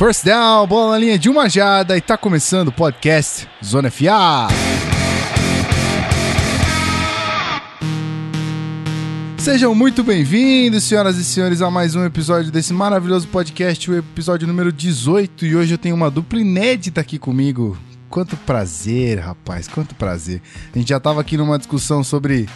First down, bola na linha de uma jada e tá começando o podcast Zona FA. Sejam muito bem-vindos, senhoras e senhores, a mais um episódio desse maravilhoso podcast, o episódio número 18. E hoje eu tenho uma dupla inédita aqui comigo. Quanto prazer, rapaz, quanto prazer. A gente já tava aqui numa discussão sobre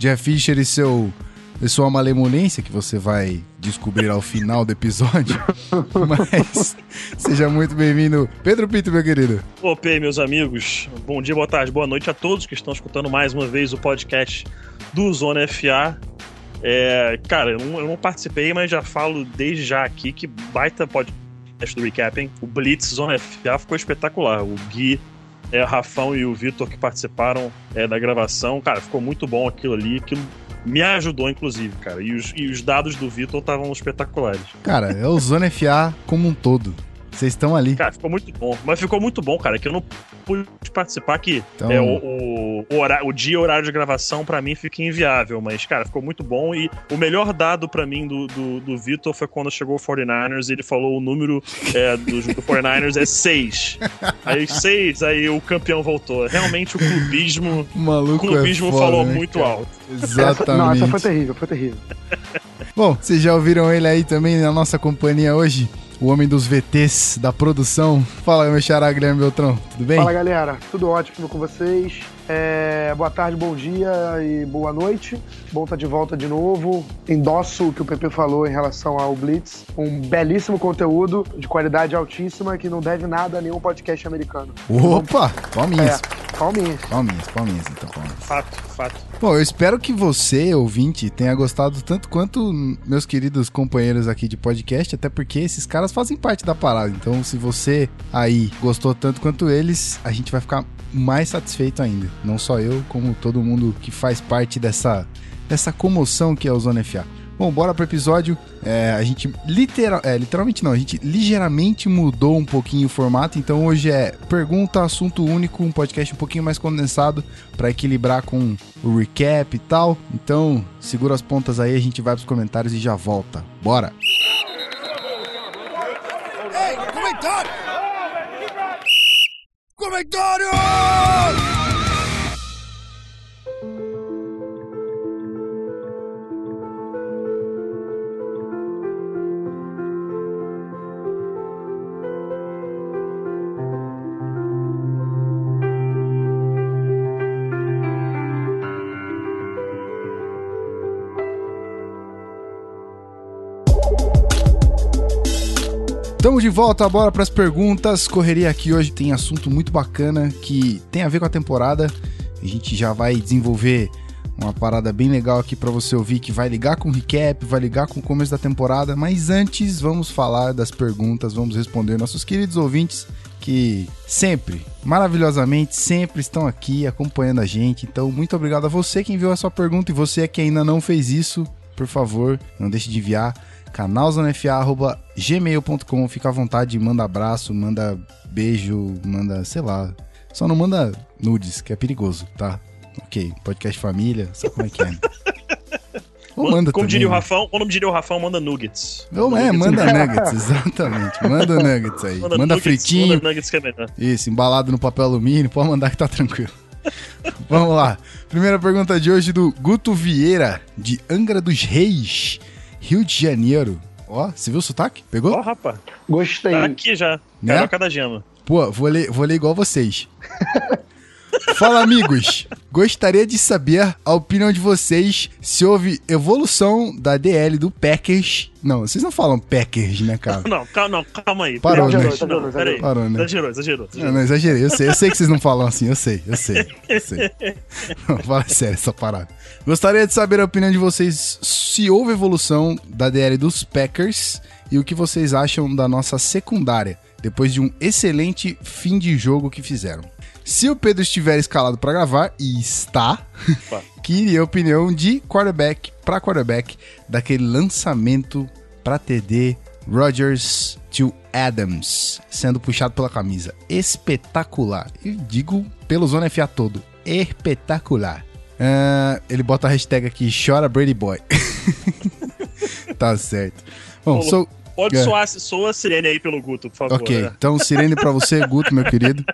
Jeff Fisher e seu e sua malemolência, que você vai descobrir ao final do episódio. Mas seja muito bem-vindo, Pedro Pinto, meu querido. Opa, meus amigos. Bom dia, boa tarde, boa noite a todos que estão escutando mais uma vez o podcast do Zona FA. É, cara, eu não, eu não participei, mas já falo desde já aqui que baita podcast do Recapping. O Blitz Zona FA ficou espetacular. O Gui, é, Rafão e o Vitor que participaram é, da gravação. Cara, ficou muito bom aquilo ali. Aquilo me ajudou, inclusive, cara. E os, e os dados do Vitor estavam espetaculares. Cara, é o Zona FA como um todo. Vocês estão ali. Cara, ficou muito bom. Mas ficou muito bom, cara, que eu não pude participar aqui. Então... É, o, o, o, horário, o dia horário de gravação, para mim, fica inviável. Mas, cara, ficou muito bom. E o melhor dado para mim do, do, do Vitor foi quando chegou o 49ers e ele falou o número é, do, do 49ers é 6. Aí 6, aí o campeão voltou. Realmente o clubismo. O maluco o clubismo é foda, falou né, muito cara? alto. Exatamente. Essa, não, essa foi terrível, foi terrível. Bom, vocês já ouviram ele aí também na nossa companhia hoje? O homem dos VTs da produção. Fala, meu xará Guilherme Beltrão, tudo bem? Fala, galera. Tudo ótimo com vocês. É, boa tarde, bom dia e boa noite. Bom estar de volta de novo. Endosso o que o PP falou em relação ao Blitz. Um belíssimo conteúdo de qualidade altíssima que não deve nada a nenhum podcast americano. Opa! Palminhas. É, palminhas. Palminhas, palminhas, então palminhas. Fato, fato. Bom, eu espero que você, ouvinte, tenha gostado tanto quanto meus queridos companheiros aqui de podcast, até porque esses caras fazem parte da parada. Então, se você aí gostou tanto quanto eles, a gente vai ficar mais satisfeito ainda. Não só eu, como todo mundo que faz parte dessa, dessa comoção que é o Zona FA. Bom, bora pro episódio. É, a gente literal, é, literalmente não, a gente ligeiramente mudou um pouquinho o formato. Então hoje é pergunta, assunto único, um podcast um pouquinho mais condensado para equilibrar com o recap e tal. Então segura as pontas aí, a gente vai pros comentários e já volta. Bora! Ei, comentário! Comentário! Estamos de volta agora para as perguntas. Correria aqui hoje tem assunto muito bacana que tem a ver com a temporada. A gente já vai desenvolver uma parada bem legal aqui para você ouvir que vai ligar com o recap, vai ligar com o começo da temporada, mas antes vamos falar das perguntas, vamos responder nossos queridos ouvintes que sempre, maravilhosamente, sempre estão aqui acompanhando a gente. Então, muito obrigado a você que enviou a sua pergunta e você que ainda não fez isso, por favor, não deixe de enviar canalzonefa.gmail.com. Fica à vontade, manda abraço, manda beijo, manda, sei lá. Só não manda nudes, que é perigoso, tá? Ok, podcast família, sabe como é que é. Ou manda como também, diria o Rafão, como diria o Rafão, manda nuggets. Ou é, manda nuggets, exatamente. Manda nuggets aí. Manda, manda nuggets, fritinho. Manda nuggets que é melhor. Isso, embalado no papel alumínio, pode mandar que tá tranquilo. Vamos lá. Primeira pergunta de hoje do Guto Vieira, de Angra dos Reis. Rio de Janeiro. Ó, você viu o sotaque? Pegou? Ó, rapaz. Gostei. Tá aqui já. Né? Carioca da gema. Pô, vou ler, vou ler igual vocês. Fala, amigos. Gostaria de saber a opinião de vocês se houve evolução da DL do Packers. Não, vocês não falam Packers, né, cara? Não, calma, não, calma aí. Parou, Exagerou, né? exagerou, Não, exagerou. Parou, né? Exagerou, exagerou. Eu exagerou. não exagerei, eu sei, eu sei que vocês não falam assim, eu sei, eu sei, eu sei. Não, fala sério essa parada. Gostaria de saber a opinião de vocês se houve evolução da DL dos Packers e o que vocês acham da nossa secundária, depois de um excelente fim de jogo que fizeram. Se o Pedro estiver escalado para gravar, e está, queria a opinião de quarterback para quarterback daquele lançamento para TD Rodgers to Adams, sendo puxado pela camisa. Espetacular. E digo pelo Zona FA todo. Espetacular. Ah, ele bota a hashtag aqui, chora Brady Boy. tá certo. Bom, sou, Pode É. soar, soa a sirene aí pelo Guto, por favor. Ok, né? então sirene pra você, Guto, meu querido.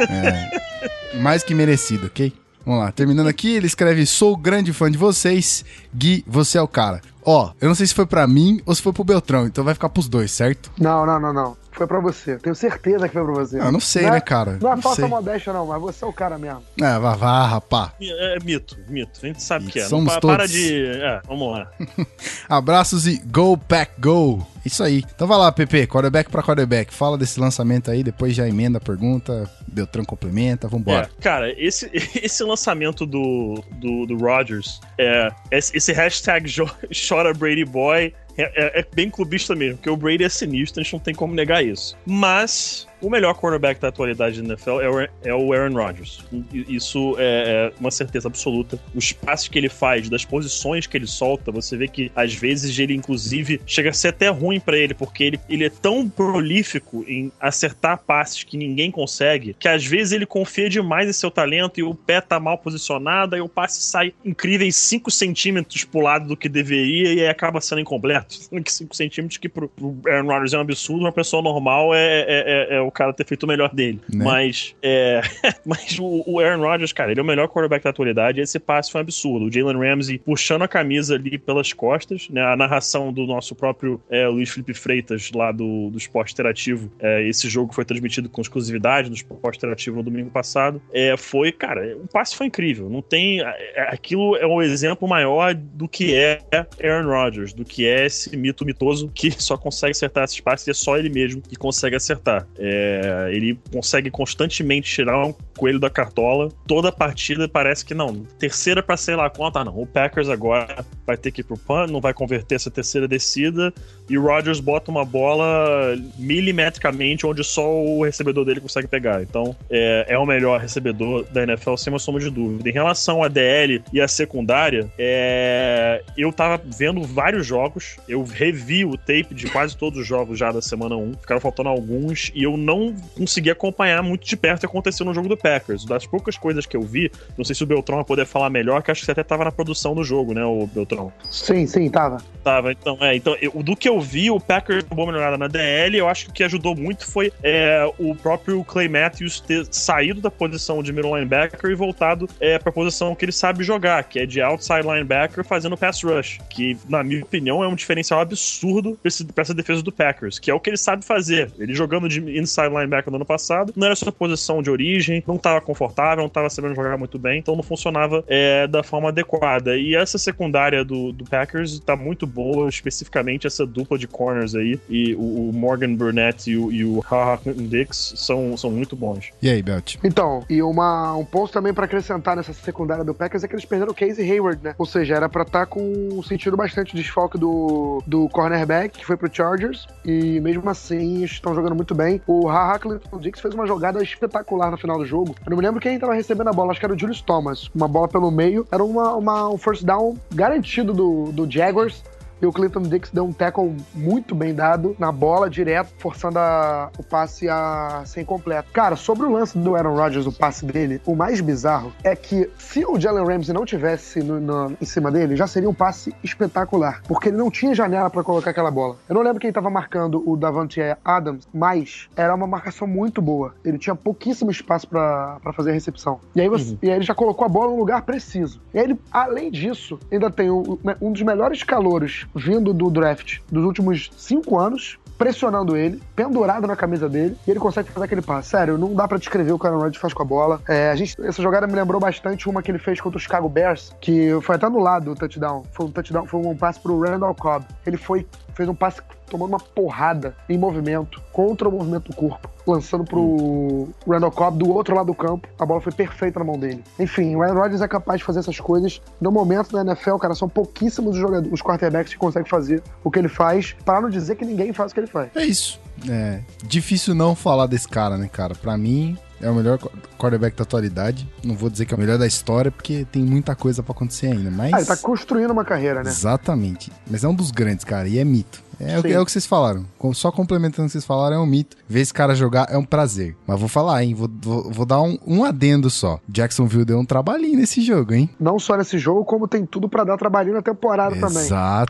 É, mais que merecido, ok? Vamos lá, terminando aqui, ele escreve: Sou grande fã de vocês, Gui, você é o cara. Ó, eu não sei se foi pra mim ou se foi pro Beltrão, então vai ficar pros dois, certo? Não, não, não, não. Foi pra você. Tenho certeza que foi pra você. Ah, Eu não sei, é- né, cara? Não é Não falsa sei. modéstia, não, mas você é o cara mesmo. Ah, vá, vá, rapá. É, é mito, mito. A gente sabe que é. Não Somos para todos. de. É, vamos lá. Abraços e go pack go. Isso aí. Então vai lá, PP, quarterback pra quarterback. Fala desse lançamento aí, depois já emenda a pergunta, Beltrão complementa, vambora. É, cara, esse, esse lançamento do, do, do Rodgers, é, esse, esse hashtag jo- chora Brady Boy é, é- é bem clubista mesmo, porque o Brady é sinistro, a gente não tem como negar isso. Mas o melhor quarterback da atualidade da NFL é o, é o Aaron Rodgers. Isso é, é uma certeza absoluta. Os passes que ele faz, das posições que ele solta, você vê que às vezes ele, inclusive, chega a ser até ruim pra ele, porque ele, ele é tão prolífico em acertar passes que ninguém consegue, que às vezes ele confia demais em seu talento e o pé tá mal posicionado, aí o passe sai incríveis 5 centímetros pro lado do que deveria e acaba sendo incompleto. 5 centímetros que pro, pro Aaron Rodgers é um absurdo, uma pessoa normal é, é, é- é o cara ter feito o melhor dele. Né? Mas, é, mas o, o Aaron Rodgers, cara, ele é o melhor quarterback da atualidade e esse passe foi um absurdo. O Jalen Ramsey puxando a camisa ali pelas costas, né? A narração do nosso próprio é, Luiz Felipe Freitas, lá do, do Esporte Interativo. É, esse jogo foi transmitido com exclusividade no Esporte Interativo no domingo passado. É, foi, cara, o passe foi incrível. Não tem. é, Aquilo é um exemplo maior do que é Aaron Rodgers, do que é esse mito mitoso que só consegue acertar esses passes e é só ele mesmo que consegue acertar. É, ele consegue constantemente tirar um coelho da cartola. Toda partida parece que não. Terceira pra sei lá quanto, ah, não. O Packers agora vai ter que ir pro punt, não vai converter essa terceira descida. E o Rodgers bota uma bola milimetricamente onde só o recebedor dele consegue pegar. Então é, é o melhor recebedor da NFL, sem uma sombra de dúvida. Em relação à DL e à secundária, é, eu tava vendo vários jogos, eu revi o tape de quase todos os jogos já da semana 1, ficaram faltando alguns, e eu não consegui acompanhar muito de perto o que aconteceu no jogo do Packers. Das poucas coisas que eu vi, não sei se o Beltrão vai poder falar melhor, que acho que você até tava na produção do jogo, né, o Beltrão? Sim, sim, tava. Tava, então, é, então, eu- do que eu vi, o Packers deu uma boa melhorada na DL, eu acho que o que ajudou muito foi é, o próprio Clay Matthews ter saído da posição de middle linebacker e voltado é, pra posição que ele sabe jogar, que é de outside linebacker fazendo pass rush, que, na minha opinião, é um diferencial absurdo pra, esse- pra essa defesa do Packers, que é o que ele sabe fazer. Ele jogando de inside linebacker no ano passado, não era sua posição de origem, não tava confortável, não tava sabendo jogar muito bem, então não funcionava é, da forma adequada. E essa secundária do, do Packers tá muito boa, especificamente essa dupla de corners aí, e o, o Morgan Burnett e o, e o Ha Dix são, são muito bons. E aí, Belt? Então, e uma, um ponto também pra acrescentar nessa secundária do Packers é que eles perderam o Casey Hayward, né? Ou seja, era pra estar com sentido bastante desfalque do, do cornerback, que foi pro Chargers, e mesmo assim estão jogando muito bem. O Haha Clinton Dix fez uma jogada espetacular no final do jogo. Eu não me lembro quem tava recebendo a bola, acho que era o Julius Thomas. Uma bola pelo meio, era uma, uma- um first down garantido do, do Jaguars. E o Clinton Dix deu um tackle muito bem dado na bola, direto, forçando a- o passe a ser incompleto. Cara, sobre o lance do Aaron Rodgers, o passe dele, o mais bizarro é que se o Jalen Ramsey não tivesse no- no- em cima dele, já seria um passe espetacular. Porque ele não tinha janela pra colocar aquela bola. Eu não lembro quem tava marcando o Davante Adams, mas era uma marcação muito boa. Ele tinha pouquíssimo espaço pra pra fazer a recepção. E aí, você- Uhum. e aí ele já colocou a bola no lugar preciso. E aí ele, além disso, ainda tem o- um dos melhores calouros vindo do draft dos últimos cinco anos, pressionando ele, pendurado na camisa dele, e ele consegue fazer aquele passe. Sério, não dá pra descrever o que o Aaron Rodgers faz com a bola. É, a gente, essa jogada me lembrou bastante uma que ele fez contra o Chicago Bears, que foi até anulado o touchdown. Foi um touchdown, foi um passe pro Randall Cobb. Ele foi, fez um passe tomando uma porrada em movimento, contra o movimento do corpo, lançando pro Randall Cobb do outro lado do campo. A bola foi perfeita na mão dele. Enfim, o Aaron Rodgers é capaz de fazer essas coisas. No momento da NFL, cara, são pouquíssimos os jogadores, os quarterbacks que conseguem fazer o que ele faz, para não dizer que ninguém faz o que ele faz. É isso. É difícil não falar desse cara, né, cara? Pra mim, é o melhor qu- quarterback da atualidade. Não vou dizer que é o melhor da história, porque tem muita coisa pra acontecer ainda, mas... Ah, ele tá construindo uma carreira, né? Exatamente. Mas é um dos grandes, cara, e é mito. É, o, que- é o que vocês falaram. Com- Só complementando o que vocês falaram, é um mito. Ver esse cara jogar é um prazer. Mas vou falar, hein? Vou, vou- vou dar um, um adendo só. Jacksonville deu um trabalhinho nesse jogo, hein? Não só nesse jogo, como tem tudo pra dar trabalhinho na temporada também.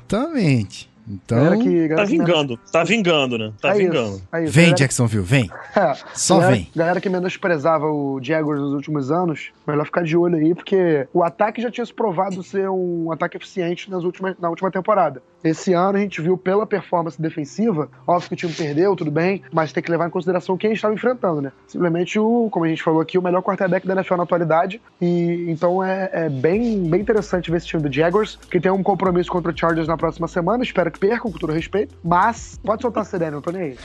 Exatamente. Então, Galera que- galera Tá menos- vingando, tá vingando, né? Tá É isso, vingando. é isso. vem Galera- Jacksonville, vem. É, Só galera, vem. Galera que menosprezava o Jaguars nos últimos anos, melhor ficar de olho aí, porque o ataque já tinha se provado ser um ataque eficiente nas últimas, na última temporada. Esse ano a gente viu pela performance defensiva, óbvio que o time perdeu, tudo bem, mas tem que levar em consideração quem estava enfrentando, né? Simplesmente o, como a gente falou aqui, o melhor quarterback da NFL na atualidade. E então é, é bem, bem interessante ver esse time do Jaguars, que tem um compromisso contra o Chargers na próxima semana. Espero que percam, com todo respeito. Mas pode soltar a sirene, não tô nem aí.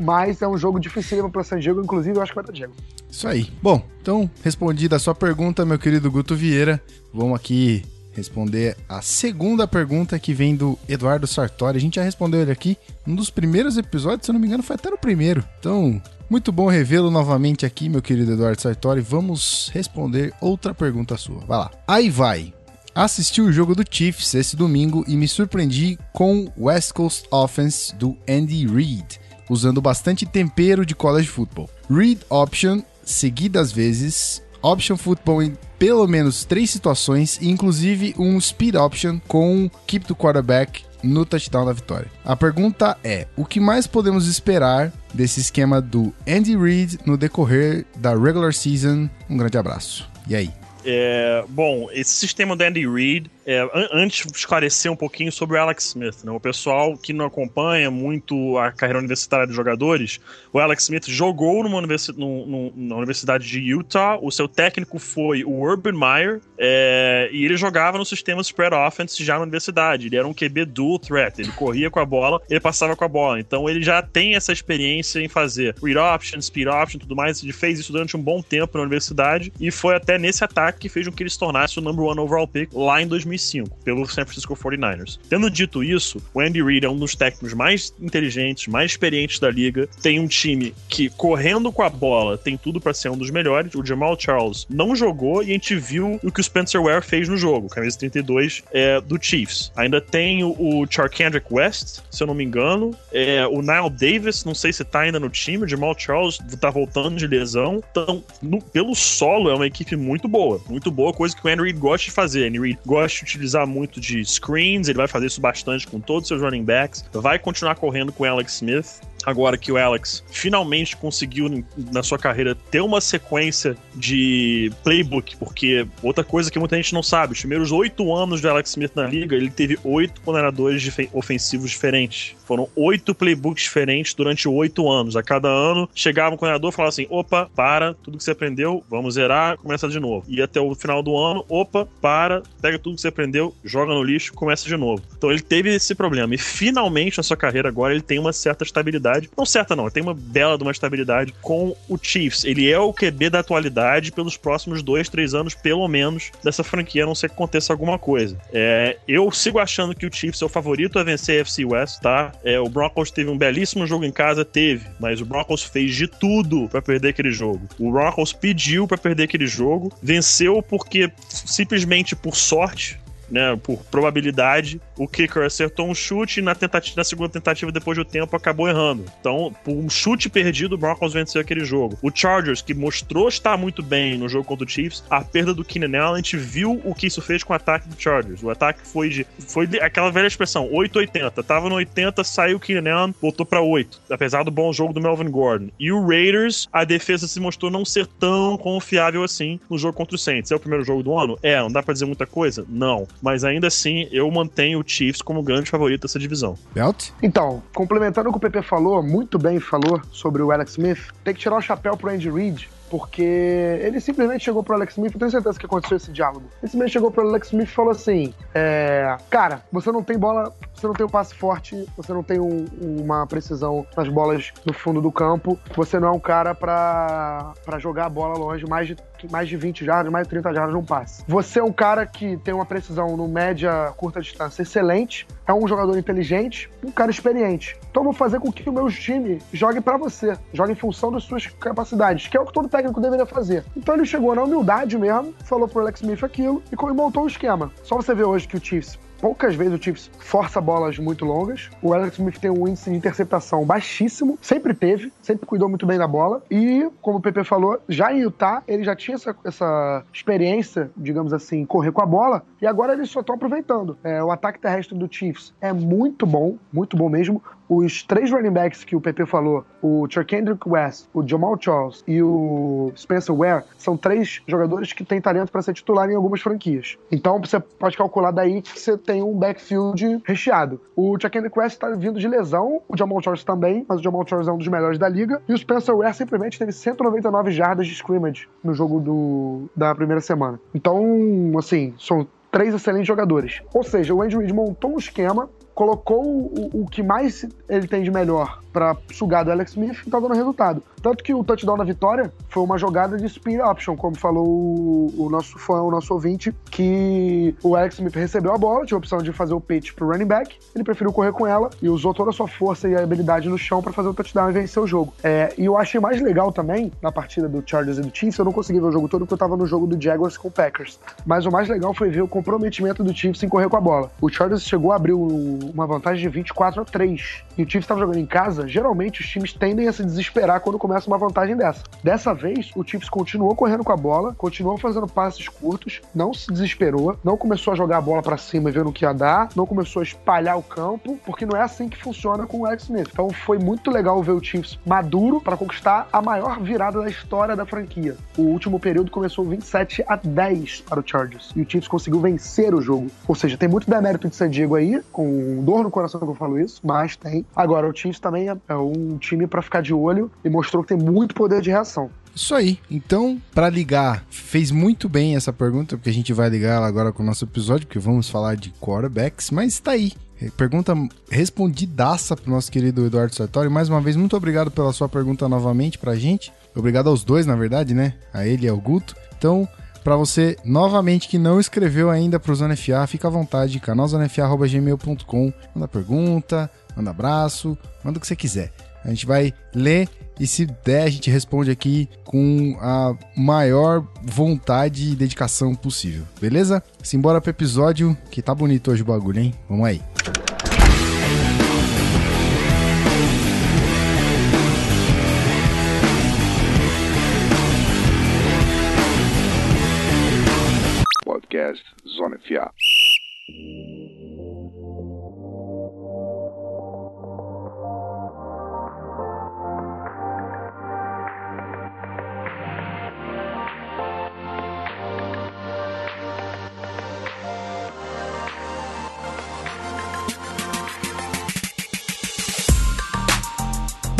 Mas é um jogo dificílimo para San Diego, inclusive eu acho que vai dar Diego. Isso aí. Bom, então, respondida a sua pergunta, meu querido Guto Vieira, vamos aqui responder a segunda pergunta que vem do Eduardo Sartori. A gente já respondeu ele aqui num dos primeiros episódios, se eu não me engano, foi até no primeiro. Então, muito bom revê-lo novamente aqui, meu querido Eduardo Sartori. Vamos responder outra pergunta sua. Vai lá. Aí vai. Assisti o jogo do Chiefs esse domingo e me surpreendi com o West Coast Offense do Andy Reid, usando bastante tempero de college football. Read option seguidas vezes, option football em pelo menos três situações, e inclusive um speed option com keep the quarterback no touchdown da vitória. A pergunta é: o que mais podemos esperar desse esquema do Andy Reid no decorrer da regular season? Um grande abraço. E aí? É, bom, esse sistema do Andy Reid, é, an- antes esclarecer um pouquinho sobre o Alex Smith, né? O pessoal que não acompanha muito a carreira universitária dos jogadores, o Alex Smith jogou numa universi num- num- na Universidade de Utah, o seu técnico foi o Urban Meyer, é, e ele jogava no sistema spread offense já na universidade. Ele era um QB dual threat, ele corria com a bola, ele passava com a bola. Então ele já tem essa experiência em fazer read option, speed option, tudo mais. Ele fez isso durante um bom tempo na universidade e foi até nesse ataque que fez com que ele se tornasse o number one overall pick lá em 2005 pelo San Francisco 49ers. Tendo dito isso, o Andy Reid é um dos técnicos mais inteligentes, mais experientes da liga. Tem um time que correndo com a bola tem tudo para ser um dos melhores. O Jamal Charles não jogou e a gente viu o que o Spencer Ware fez no jogo, camisa 32 é, do Chiefs. Ainda tem o, o Charkandrick West, se eu não me engano, é, o Nile Davis, não sei se tá ainda no time, o Jamal Charles tá voltando de lesão. Então, no- pelo solo, é uma equipe muito boa, muito boa, coisa que o Reid gosta de fazer. Reid gosta utilizar muito de screens, ele vai fazer isso bastante com todos os seus running backs, vai continuar correndo com Alex Smith. Agora que o Alex finalmente conseguiu na sua carreira ter uma sequência de playbook, porque outra coisa que muita gente não sabe, os primeiros oito anos do Alex Smith na liga, ele teve oito coordenadores ofensivos diferentes. Foram oito playbooks diferentes durante oito anos. A cada ano chegava um coordenador e falava assim: opa, para, tudo que você aprendeu, vamos zerar, começa de novo. E até o final do ano, opa, para, pega tudo que você aprendeu, joga no lixo, começa de novo. Então ele teve esse problema. E finalmente na sua carreira agora ele tem uma certa estabilidade. Não certa, não, tem uma bela de uma estabilidade com o Chiefs. Ele é o QB da atualidade pelos próximos dois, três anos, pelo menos, dessa franquia, a não ser que aconteça alguma coisa. É, eu sigo achando que o Chiefs é o favorito a vencer a FC West, tá? É, o Broncos teve um belíssimo jogo em casa, teve, mas o Broncos fez de tudo pra perder aquele jogo. O Broncos pediu pra perder aquele jogo, venceu porque simplesmente por sorte, né, por probabilidade, o kicker acertou um chute e na, tentativa, na segunda tentativa, depois do tempo, acabou errando. Então, por um chute perdido, o Broncos venceu aquele jogo. O Chargers, que mostrou estar muito bem no jogo contra o Chiefs, a perda do Keenan Allen, a gente viu o que isso fez com o ataque do Chargers. O ataque foi de. Foi de- aquela velha expressão, 8-80. Tava no 80, saiu o Keenan Allen, voltou pra 8. Apesar do bom jogo do Melvin Gordon. E o Raiders, a defesa se mostrou não ser tão confiável assim no jogo contra o Saints. É o primeiro jogo do ano? É, não dá pra dizer muita coisa? Não. Mas ainda assim, eu mantenho o Chiefs como grande favorito dessa divisão. Belt? Então, complementando o que o PP falou, muito bem falou sobre o Alex Smith, tem que tirar o chapéu pro Andy Reid, porque ele simplesmente chegou pro Alex Smith, eu tenho certeza que aconteceu esse diálogo. Ele simplesmente chegou pro Alex Smith e falou assim: é, Cara, você não tem bola, você não tem um passe forte, você não tem um- uma precisão nas bolas no fundo do campo, você não é um cara pra jogar a bola longe, mais de, mais de 20 jardas, mais de 30 jardas num passe. Você é um cara que tem uma precisão no média, curta distância excelente, é um jogador inteligente, um cara experiente. Então eu vou fazer com que o meu time jogue pra você, jogue em função das suas capacidades, que é o que todo técnico deveria fazer. Então ele chegou na humildade mesmo, falou pro Alex Smith aquilo e montou o esquema. Só você ver hoje que o Chiefs poucas vezes o Chiefs força bolas muito longas. O Alex Smith tem um índice de interceptação baixíssimo, sempre teve, sempre cuidou muito bem da bola. E, como o PP falou, já em Utah, ele já tinha essa, essa experiência, digamos assim, correr com a bola, e agora eles só estão aproveitando. É, o ataque terrestre do Chiefs é muito bom, muito bom mesmo os três running backs que o PP falou, o Kendrick West, o Jamal Charles e o Spencer Ware, são três jogadores que têm talento para ser titular em algumas franquias. Então você pode calcular daí que você tem um backfield recheado. O Kendrick West está vindo de lesão, o Jamal Charles também, mas o Jamal Charles é um dos melhores da liga. E o Spencer Ware simplesmente teve 199 jardas de scrimmage no jogo do, da primeira semana. Então, assim, são três excelentes jogadores. Ou seja, o Andrew Reid montou um esquema colocou o, o que mais ele tem de melhor para sugar do Alex Smith e tá dando resultado. Tanto que o touchdown da vitória foi uma jogada de spin option, como falou o, o nosso fã, o nosso ouvinte, que o Alex Smith recebeu a bola, tinha a opção de fazer o pitch pro running back, ele preferiu correr com ela e usou toda a sua força e habilidade no chão para fazer o touchdown e vencer o jogo. É, e eu achei mais legal também, na partida do Chargers e do Chiefs, eu não consegui ver o jogo todo porque eu tava no jogo do Jaguars com o Packers. Mas o mais legal foi ver o comprometimento do Chiefs em correr com a bola. O Chargers chegou a abrir uma vantagem de 24 a 3 e o Chiefs estava jogando em casa geralmente os times tendem a se desesperar quando começa uma vantagem dessa. Dessa vez, o Chiefs continuou correndo com a bola, continuou fazendo passes curtos, não se desesperou, não começou a jogar a bola para cima e vendo o que ia dar, não começou a espalhar o campo, porque não é assim que funciona com o Alex Smith. Então foi muito legal ver o Chiefs maduro para conquistar a maior virada da história da franquia. O último período começou 27 a 10 para o Chargers e o Chiefs conseguiu vencer o jogo. Ou seja, tem muito demérito de San Diego aí, com dor no coração que eu falo isso, mas tem. Agora, o Chiefs também é é um time para ficar de olho e mostrou que tem muito poder de reação. Isso aí. Então, para ligar, fez muito bem essa pergunta, porque a gente vai ligar ela agora com o nosso episódio, porque vamos falar de quarterbacks, mas tá aí. Pergunta respondidaça pro nosso querido Eduardo Sartori. Mais uma vez, muito obrigado pela sua pergunta novamente pra gente. Obrigado aos dois, na verdade, né? A ele e ao Guto. Então, para você novamente que não escreveu ainda pro Zona FA, fica à vontade, canalzonefa.gmail.com. Manda pergunta, manda abraço, manda o que você quiser. A gente vai ler e se der, a gente responde aqui com a maior vontade e dedicação possível, beleza? Simbora pro episódio, que tá bonito hoje o bagulho, hein? Vamos aí. Podcast Zona FA.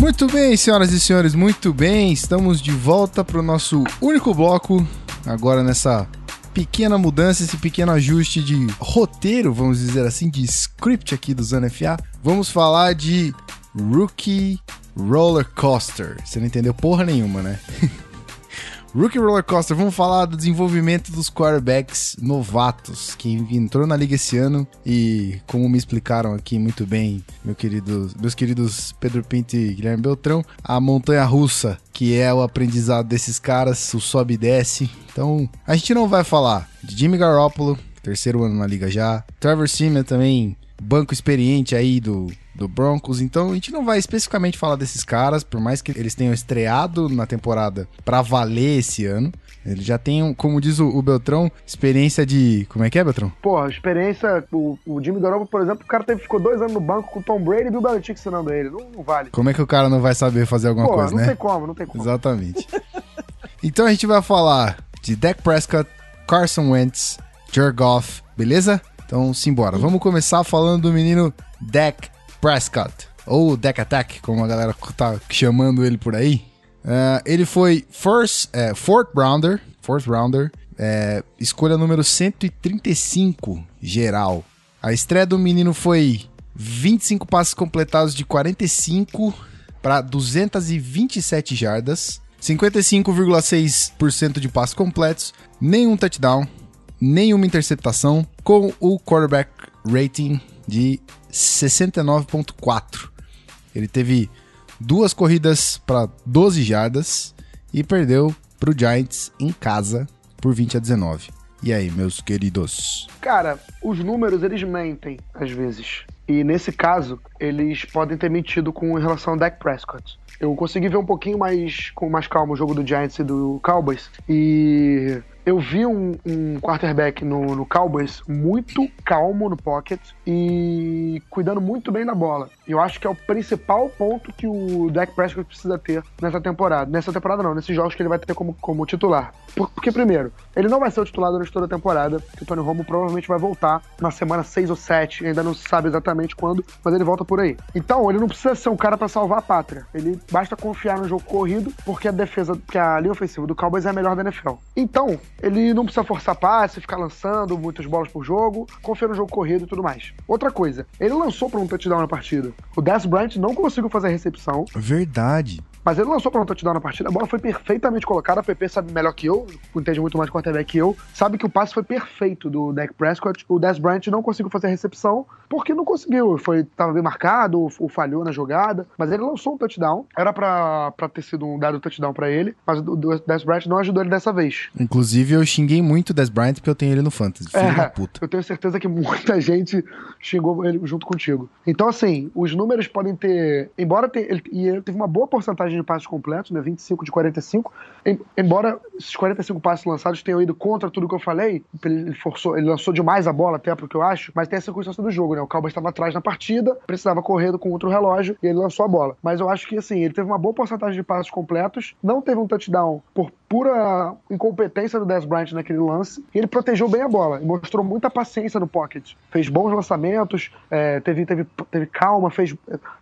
Muito bem, senhoras e senhores, muito bem. Estamos de volta para o nosso único bloco, agora nessa pequena mudança, esse pequeno ajuste de roteiro, vamos dizer assim, de script aqui do ZNFA. Vamos falar de Rookie Roller Coaster. Você não entendeu porra nenhuma, né? Rookie Roller Coaster, vamos falar do desenvolvimento dos quarterbacks novatos que entrou na liga esse ano e como me explicaram aqui muito bem, meu querido, meus queridos Pedro Pinto e Guilherme Beltrão, a montanha russa, que é o aprendizado desses caras, o sobe e desce. Então, a gente não vai falar de Jimmy Garoppolo, terceiro ano na liga já, Trevor Simeon também, banco experiente aí do do Broncos. Então a gente não vai especificamente falar desses caras, por mais que eles tenham estreado na temporada para valer esse ano. Eles já têm, como diz o, Beltrão, experiência de. Como é que é, Beltrão? Porra, experiência. O, o Jimmy Garoppolo, por exemplo, o cara teve, ficou dois anos no banco com o Tom Brady e o Belichick ensinando ele. Não, não, vale. Como é que o cara não vai saber fazer alguma Porra, coisa, não né? Não tem como, não tem como. Exatamente. então a gente vai falar de Dak Prescott, Carson Wentz, Jared Goff, beleza? Então simbora. Vamos começar falando do menino Dak Prescott, ou Deck Attack, como a galera tá chamando ele por aí. Uh, ele foi first, é, fourth rounder, fourth rounder, é, escolha número 135 geral. A estreia do menino foi 25 passes completados de 45 para 227 jardas, 55,6% de passes completos, nenhum touchdown, nenhuma interceptação, com o quarterback rating de 69,4. Ele teve duas corridas para 12 jardas e perdeu para o Giants em casa por 20 a 19. E aí, meus queridos? Cara, os números eles mentem às vezes. E nesse caso, eles podem ter mentido com relação ao Dak Prescott. Eu consegui ver um pouquinho mais com mais calma o jogo do Giants e do Cowboys e eu vi um, um quarterback no, no, Cowboys muito calmo no pocket e cuidando muito bem da bola. Eu acho que é o principal ponto que o Dak Prescott precisa ter nessa temporada. Nessa temporada não, nesses jogos que ele vai ter como, como titular. Porque, primeiro, ele não vai ser o titular durante toda a temporada, o Tony Romo provavelmente vai voltar na semana 6 ou 7, ainda não se sabe exatamente quando, mas ele volta por aí. Então, ele não precisa ser um cara para salvar a pátria. Ele basta confiar no jogo corrido, porque a defesa, que a linha ofensiva do Cowboys é a melhor da NFL. Então, ele não precisa forçar passe, ficar lançando muitas bolas por jogo, confia no jogo corrido e tudo mais. Outra coisa, ele lançou para um touchdown na partida. O Dez Bryant não conseguiu fazer a recepção. Verdade. Mas ele lançou para um touchdown na partida, a bola foi perfeitamente colocada. A PP sabe melhor que eu, entende muito mais de quarterback que eu, sabe que o passe foi perfeito do Dak Prescott. O Dez Bryant não conseguiu fazer a recepção porque não conseguiu. Foi, tava bem marcado, ou, ou falhou na jogada. Mas ele lançou um touchdown. Era para ter sido um dado touchdown para ele, mas o, o Dez Bryant não ajudou ele dessa vez. Inclusive, eu xinguei muito o Dez Bryant porque eu tenho ele no Fantasy. Filho É, da puta. Eu tenho certeza que muita gente xingou ele junto contigo. Então, assim, os números podem ter. Embora ele, e ele teve uma boa porcentagem de passes completos, né? 25 de 45. Em- embora esses 45 passes lançados tenham ido contra tudo que eu falei, ele forçou, ele lançou demais a bola, até porque eu acho, mas tem a circunstância do jogo, né? O Cowboys estava atrás na partida, precisava correr com outro relógio e ele lançou a bola. Mas eu acho que, assim, ele teve uma boa porcentagem de passes completos, não teve um touchdown por pura incompetência do Dez Bryant naquele lance, e ele protegeu bem a bola e mostrou muita paciência no pocket. Fez bons lançamentos, é, teve, teve, teve calma, fez.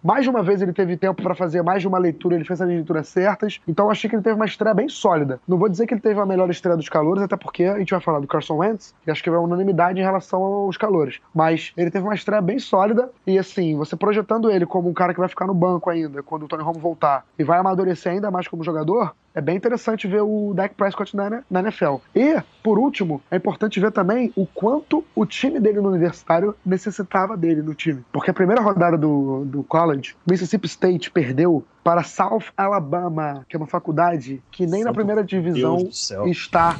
Mais de uma vez ele teve tempo para fazer mais de uma leitura, ele fez as leituras certas. Então achei que ele teve uma estreia bem sólida. Não vou dizer que ele teve a melhor estreia dos calores, até porque a gente vai falar do Carson Wentz, e acho que vai unanimidade em relação aos calores. Mas ele teve uma estreia bem sólida, e assim, você projetando ele como um cara que vai ficar no banco ainda, quando o Tony Romo voltar, e vai amadurecer ainda mais como jogador, é bem interessante ver o Dak Prescott na, na NFL. E, por último, é importante ver também o quanto o time dele no universitário necessitava dele no time. Porque a primeira rodada do, do college, Mississippi State perdeu para South Alabama, que é uma faculdade que nem na Santo primeira divisão está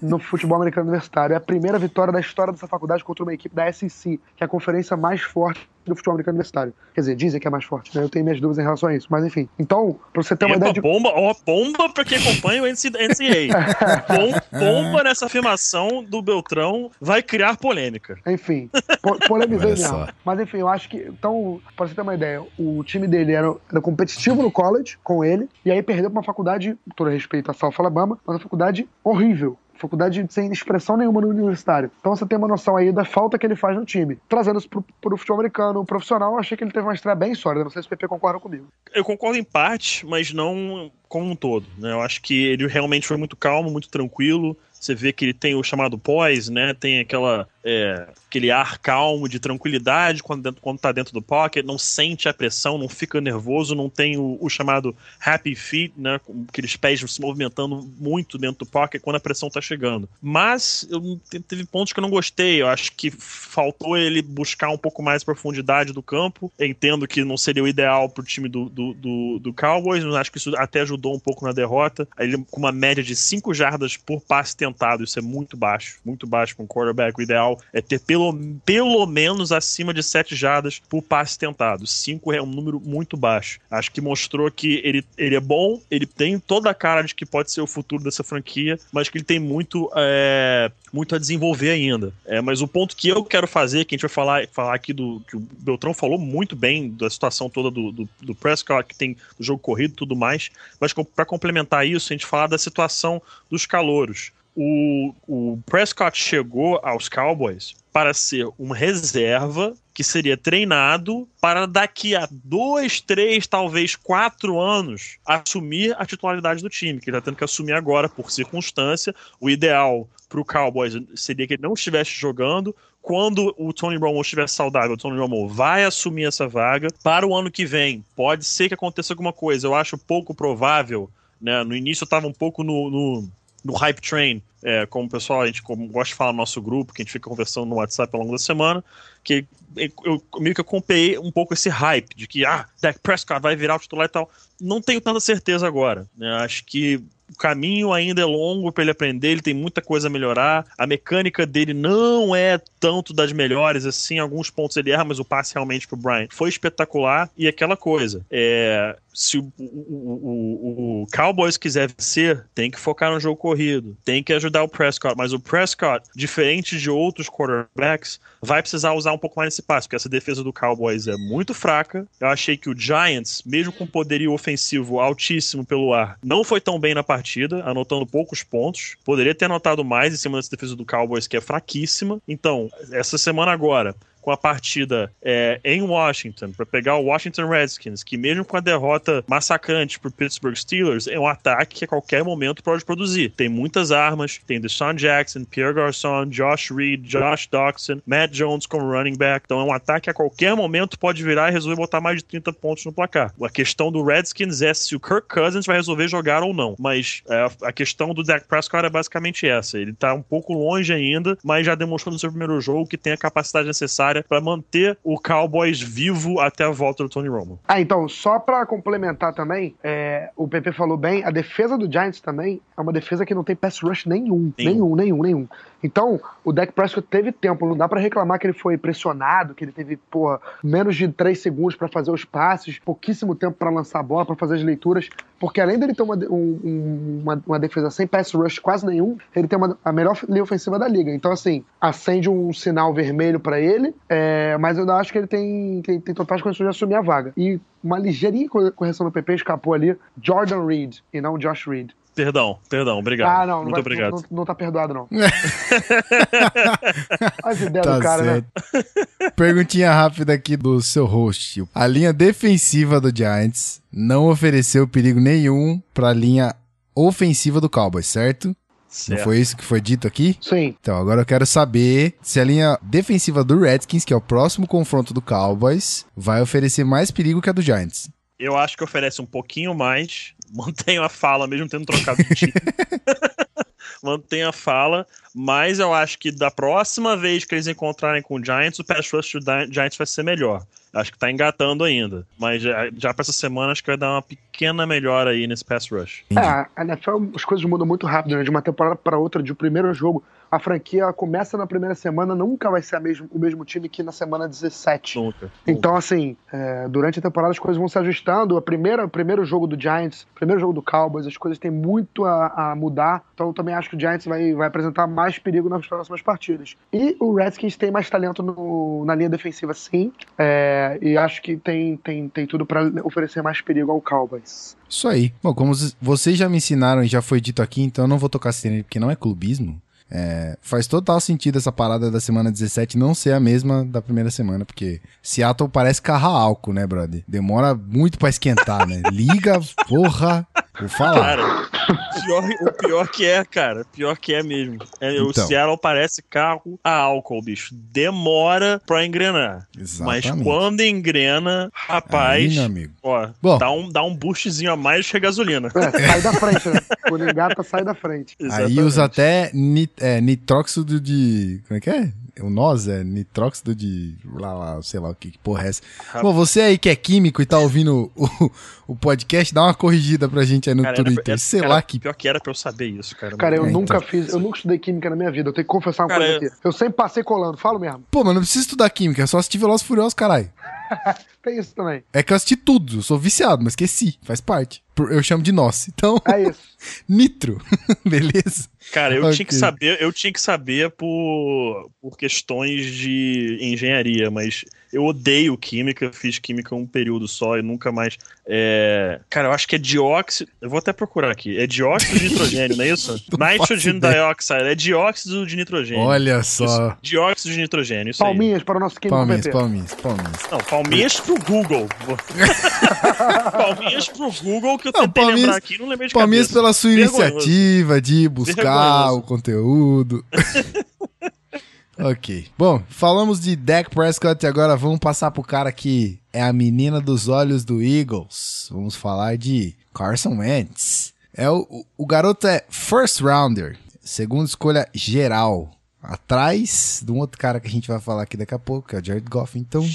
no futebol americano universitário. É a primeira vitória da história dessa faculdade contra uma equipe da SEC, que é a conferência mais forte do futebol americano universitário. Quer dizer, dizem que é mais forte, né? Eu tenho minhas dúvidas em relação a isso. Mas enfim. Então, pra você ter uma Epa, ideia de. bomba, ó, bomba pra quem acompanha o NCAA. Bom- bomba nessa afirmação do Beltrão vai criar polêmica. Enfim, po polemizei mesmo. Mas enfim, eu acho que. Então, pra você ter uma ideia, o time dele era, era competitivo no college com ele, e aí perdeu pra uma faculdade, com todo respeito a South Alabama, mas uma faculdade horrível. Faculdade sem expressão nenhuma no universitário. Então você tem uma noção aí da falta que ele faz no time. Trazendo isso pro, pro futebol americano profissional, eu achei que ele teve uma estreia bem sólida. Não sei se o PP concorda comigo. Eu concordo em parte, mas não como um todo. Né? Eu acho que ele realmente foi muito calmo, muito tranquilo. Você vê que ele tem o chamado poise, né? Tem aquela, é, aquele ar calmo de tranquilidade quando, dentro, quando tá dentro do pocket, não sente a pressão, não fica nervoso, não tem o, o chamado happy feet, né? Com aqueles pés se movimentando muito dentro do pocket quando a pressão tá chegando. Mas eu, teve pontos que eu não gostei. Eu acho que faltou ele buscar um pouco mais profundidade do campo. Entendo que não seria o ideal pro time do, do, do, do Cowboys, mas acho que isso até ajudou um pouco na derrota. Ele com uma média de 5 jardas por passe tentado, isso é muito baixo, muito baixo com o quarterback. O ideal é ter pelo, pelo menos acima de 7 jardas por passe tentado. 5 é um número muito baixo. Acho que mostrou que ele, ele é bom, ele tem toda a cara de que pode ser o futuro dessa franquia, mas que ele tem muito, é, muito a desenvolver ainda. É, mas o ponto que eu quero fazer, que a gente vai falar, falar aqui do que o Beltrão falou muito bem da situação toda do, do, do Prescott, que tem do jogo corrido e tudo mais, mas para complementar isso, a gente falar da situação dos calouros. O, o Prescott chegou aos Cowboys para ser uma reserva que seria treinado para daqui a dois, três, talvez quatro anos assumir a titularidade do time, que ele está tendo que assumir agora por circunstância. O ideal para o Cowboys seria que ele não estivesse jogando. Quando o Tony Romo estiver saudável, o Tony Romo vai assumir essa vaga. Para o ano que vem, pode ser que aconteça alguma coisa. Eu acho pouco provável. Né? No início eu estava um pouco no, no, no hype train, é, como o pessoal, a gente como gosta de falar no nosso grupo, que a gente fica conversando no WhatsApp ao longo da semana, que eu, meio que acompanhei um pouco esse hype de que, ah, Dak Prescott vai virar o titular e tal. Não tenho tanta certeza agora. Né? Acho que o caminho ainda é longo para ele aprender, ele tem muita coisa a melhorar. A mecânica dele não é tanto das melhores, assim, alguns pontos ele erra, mas o passe realmente pro Brian foi espetacular. E aquela coisa, é, se o, o, o, o, Cowboys quiser vencer, tem que focar no jogo corrido, tem que ajudar o Prescott, mas o Prescott, diferente de outros quarterbacks, vai precisar usar um pouco mais esse passe, porque essa defesa do Cowboys é muito fraca. Eu achei que o Giants, mesmo com poderio ofensivo altíssimo pelo ar, não foi tão bem na partida, anotando poucos pontos. Poderia ter anotado mais em cima dessa defesa do Cowboys, que é fraquíssima. Então, essa semana agora, com a partida é, em Washington para pegar o Washington Redskins, que mesmo com a derrota massacrante para Pittsburgh Steelers, é um ataque que a qualquer momento pode produzir. Tem muitas armas, tem Deshaun Jackson, Pierre Garçon, Josh Reed, Josh Doxson, Matt Jones como running back. Então é um ataque que a qualquer momento pode virar e resolver botar mais de 30 pontos no placar. A questão do Redskins é se o Kirk Cousins vai resolver jogar ou não. Mas é, a questão do Dak Prescott é basicamente essa. Ele está um pouco longe ainda, mas já demonstrou no seu primeiro jogo que tem a capacidade necessária para manter o Cowboys vivo até a volta do Tony Romo. Ah, então, só para complementar também, é, o PP falou bem, a defesa do Giants também é uma defesa que não tem pass rush nenhum, nenhum, nenhum, nenhum. nenhum. Então, o Dak Prescott teve tempo, não dá para reclamar que ele foi pressionado, que ele teve, porra, menos de 3 segundos para fazer os passes, pouquíssimo tempo para lançar a bola, para fazer as leituras, porque além dele ter uma, um, uma, uma, defesa sem pass rush quase nenhum, ele tem uma, a melhor linha ofensiva da liga. Então, assim, acende um sinal vermelho para ele, é, mas eu acho que ele tem, tem, tem totais condições de assumir a vaga. E uma ligeirinha correção no PP escapou ali, Jordan Reed e não Josh Reed. Perdão, perdão, obrigado. Ah, não, Muito vai, obrigado. Não, não, tá perdoado, não. As ideias Tá do cara, né? certo. Perguntinha rápida aqui do seu host. A linha defensiva do Giants não ofereceu perigo nenhum pra linha ofensiva do Cowboys, certo? Certo. Não foi isso que foi dito aqui? Sim. Então, agora eu quero saber se a linha defensiva do Redskins, que é o próximo confronto do Cowboys, vai oferecer mais perigo que a do Giants. Eu acho que oferece um pouquinho mais. Mantenho a fala, mesmo tendo trocado de time. Mantenho a fala, mas eu acho que da próxima vez que eles encontrarem com o Giants, o pass rush do Giants vai ser melhor. Acho que tá engatando ainda. Mas já, já pra essa semana, acho que vai dar uma pequena melhora aí nesse pass rush. É, a NFL, as coisas mudam muito rápido, né? De uma temporada para outra, de um primeiro jogo. A franquia começa na primeira semana, nunca vai ser a mesmo, o mesmo time que na semana 17. Nunca. Então, assim, é, durante a temporada as coisas vão se ajustando. A primeira, o primeiro jogo do Giants, o primeiro jogo do Cowboys, as coisas têm muito a, a mudar. Então, eu também acho que o Giants vai, vai apresentar mais perigo nas próximas partidas. E o Redskins tem mais talento no, na linha defensiva, sim. É, e acho que tem, tem, tem tudo para oferecer mais perigo ao Cowboys. Isso aí. Bom, como vocês já me ensinaram e já foi dito aqui, então eu não vou tocar sirene porque não é clubismo. É, faz total sentido essa parada da semana 17 não ser a mesma da primeira semana, porque Seattle parece carrar álcool, né, brother? Demora muito para esquentar, né? Liga, porra, vou falar. Cara, pior, o pior que é, cara, pior que é mesmo. É, Então. O Seattle parece carro a álcool, bicho. Demora pra engrenar. Exatamente. Mas quando engrena, rapaz, Aí, amigo. ó, Bom. dá um, dá um boostzinho a mais que a gasolina. É, sai da frente, né? Quando engata, sai da frente. Aí Exatamente. usa até nit, é, nitróxido de. Como é que é? O nós é nitróxido de. Lá, lá, sei lá o que, que porra é essa. Bom, você aí que é químico e tá ouvindo o, o podcast, dá uma corrigida pra gente aí no Cara, Twitter. era- sei cara, lá que. Pior que era pra eu saber isso, cara. Cara, eu É, nunca então. fiz, eu nunca estudei química na minha vida. Eu tenho que confessar uma Cara, coisa aqui. Eu sempre passei colando, falo mesmo. Pô, mas não precisa estudar química, é só assistir Velozes e Furiosos, caralho. Tem isso também. É que eu assisti tudo, eu sou viciado, mas esqueci, faz parte. Por- Eu chamo de nós. Então, É isso. nitro, beleza? Cara, eu Ok. tinha que saber, eu tinha que saber por, por questões de engenharia, mas eu odeio química, fiz química um período só e nunca mais. é, Cara, eu acho que é dióxido. Eu vou até procurar aqui. É dióxido de nitrogênio, não é isso? Nitrogen dioxide. É dióxido de nitrogênio. Olha só. Isso, Dióxido de nitrogênio, isso aí. Palminhas para o nosso químico Palminhas, PP. palminhas, palminhas. Não, palminhas pro Google. palminhas pro Google que eu Não, tentei palminhas- lembrar aqui e não lembrei de Palminhas cabeça. pela sua Vergonhoso. iniciativa de buscar Vergonhoso. o conteúdo. ok. Bom, falamos de Dak Prescott e agora vamos passar pro cara que é a menina dos olhos do Eagles. Vamos falar de Carson Wentz. É o, o, garoto é first rounder, segunda escolha geral. Atrás de um outro cara que a gente vai falar aqui daqui a pouco, que é o Jared Goff. Então,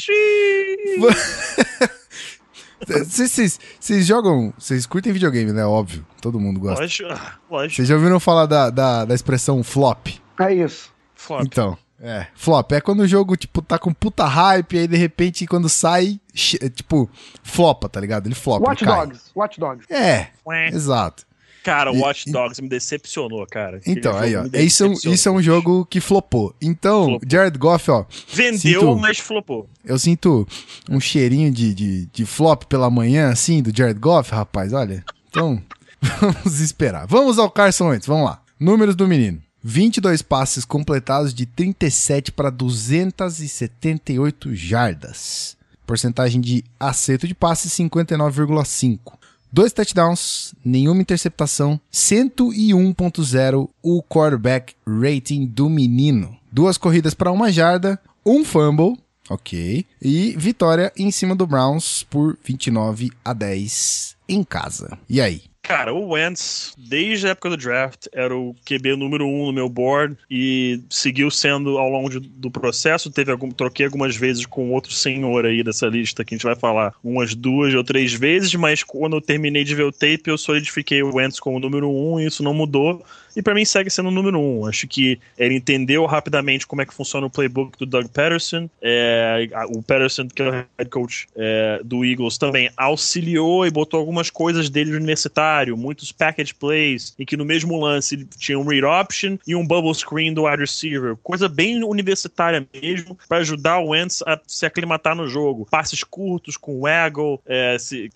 Vocês- jogam. Vocês curtem videogame, né? Óbvio. Todo mundo gosta. Lógico, lógico. Vocês já ouviram falar da, da, da expressão flop? É isso. Flop. Então, é. Flop é quando o jogo, tipo, tá com puta hype, aí de repente, quando sai, é, tipo, flopa, tá ligado? Ele flopa. Watch ele cai. Dogs. Watch Dogs. É, Ué. exato. Cara, E- Watch Dogs me decepcionou, cara. Então, aí, ó. Isso é, um, isso é um jogo que flopou. Então, Flopou. Jared Goff, ó, Vendeu, Sinto- mas flopou. eu sinto um cheirinho de, de, de flop pela manhã, assim, do Jared Goff, rapaz, olha. Então, vamos esperar. Vamos ao Carson Wentz, vamos lá. Números do menino. 22 passes completados de 37 para 278 jardas. Porcentagem de acerto de passe 59,5. Dois touchdowns, nenhuma interceptação, 101.0 o quarterback rating do menino. Duas corridas para uma jarda, um fumble, ok, e vitória em cima do Browns por 29 a 10 em casa. E aí? Cara, o Wentz, desde a época do draft, era o QB número um no meu board e seguiu sendo ao longo de- do processo. Teve algum, troquei algumas vezes com outro senhor aí dessa lista que a gente vai falar umas duas ou três vezes, mas quando eu terminei de ver o tape, eu solidifiquei o Wentz como número um e isso não mudou. E pra mim segue sendo o número um. Acho que ele entendeu rapidamente como é que funciona o playbook do Doug Patterson. É, o Patterson, que é o head coach é, do Eagles, também auxiliou e botou algumas coisas dele no universitário, muitos package plays, em que no mesmo lance tinha um read option e um bubble screen do wide receiver. Coisa bem universitária mesmo, para ajudar o Wentz a se aclimatar no jogo. Passes curtos com waggle, é, se-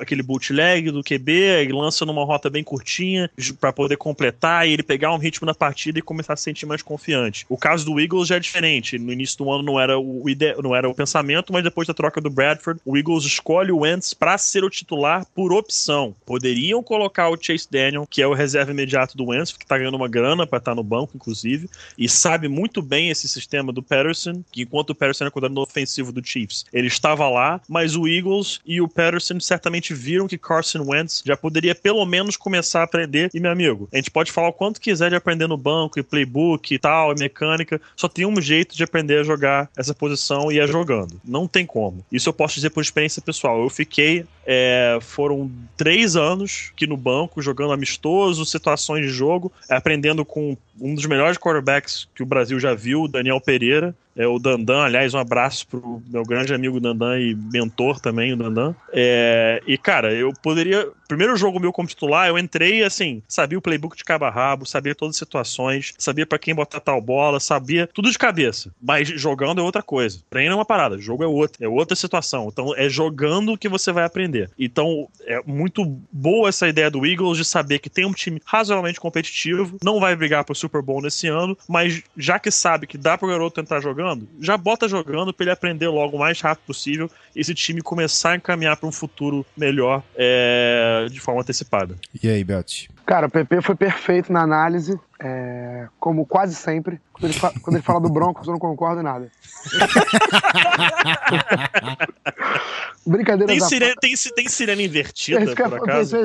aquele bootleg do QB, lança numa rota bem curtinha para poder completar e ele pegar um ritmo na partida e começar a se sentir mais confiante. O caso do Eagles já é diferente. No início do ano não era o, ide- não era o pensamento, mas depois da troca do Bradford, o Eagles escolhe o Wentz para ser o titular por opção. Poderiam colocar o Chase Daniel, que é o reserva imediato do Wentz, que tá ganhando uma grana para estar no banco, inclusive, e sabe muito bem esse sistema do Patterson, que enquanto o Patterson era coordenador ofensivo do Chiefs, ele estava lá, mas o Eagles e o Patterson certamente viram que Carson Wentz já poderia pelo menos começar a aprender. E, meu amigo, a gente pode falar o quanto quiser de aprender no banco, e playbook e tal, e mecânica, só tem um jeito de aprender a jogar essa posição e é jogando. Não tem como. Isso eu posso dizer por experiência pessoal. Eu fiquei, é, foram três anos aqui no banco, jogando amistoso, situações de jogo, aprendendo com um dos melhores quarterbacks que o Brasil já viu, o Daniel Pereira. É o Dandan, aliás, um abraço pro meu grande amigo Dandan e mentor também, o Dandan. É, e, cara, eu poderia. Primeiro jogo meu como titular, eu entrei assim, sabia o playbook de cabo a rabo, sabia todas as situações, sabia pra quem botar tal bola, sabia tudo de cabeça. Mas jogando é outra coisa. Treino é uma parada, jogo é outra, é outra situação. Então é jogando que você vai aprender. Então é muito boa essa ideia do Eagles de saber que tem um time razoavelmente competitivo, não vai brigar pro Super Bowl nesse ano, mas já que sabe que dá pro garoto entrar jogando, já bota jogando pra ele aprender logo o mais rápido possível e esse time começar a encaminhar pra um futuro melhor é, de forma antecipada. E aí, Belt? Cara, o PP foi perfeito na análise, é, como quase sempre. Quando ele, fa- quando ele fala do Broncos, eu não concordo em nada. Brincadeiras Tem à sirene, tem, tem sirene É invertida, que eu por acaso?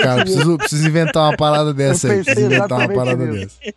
cara, preciso, preciso inventar uma parada dessa aí. Preciso inventar uma parada nisso. dessa.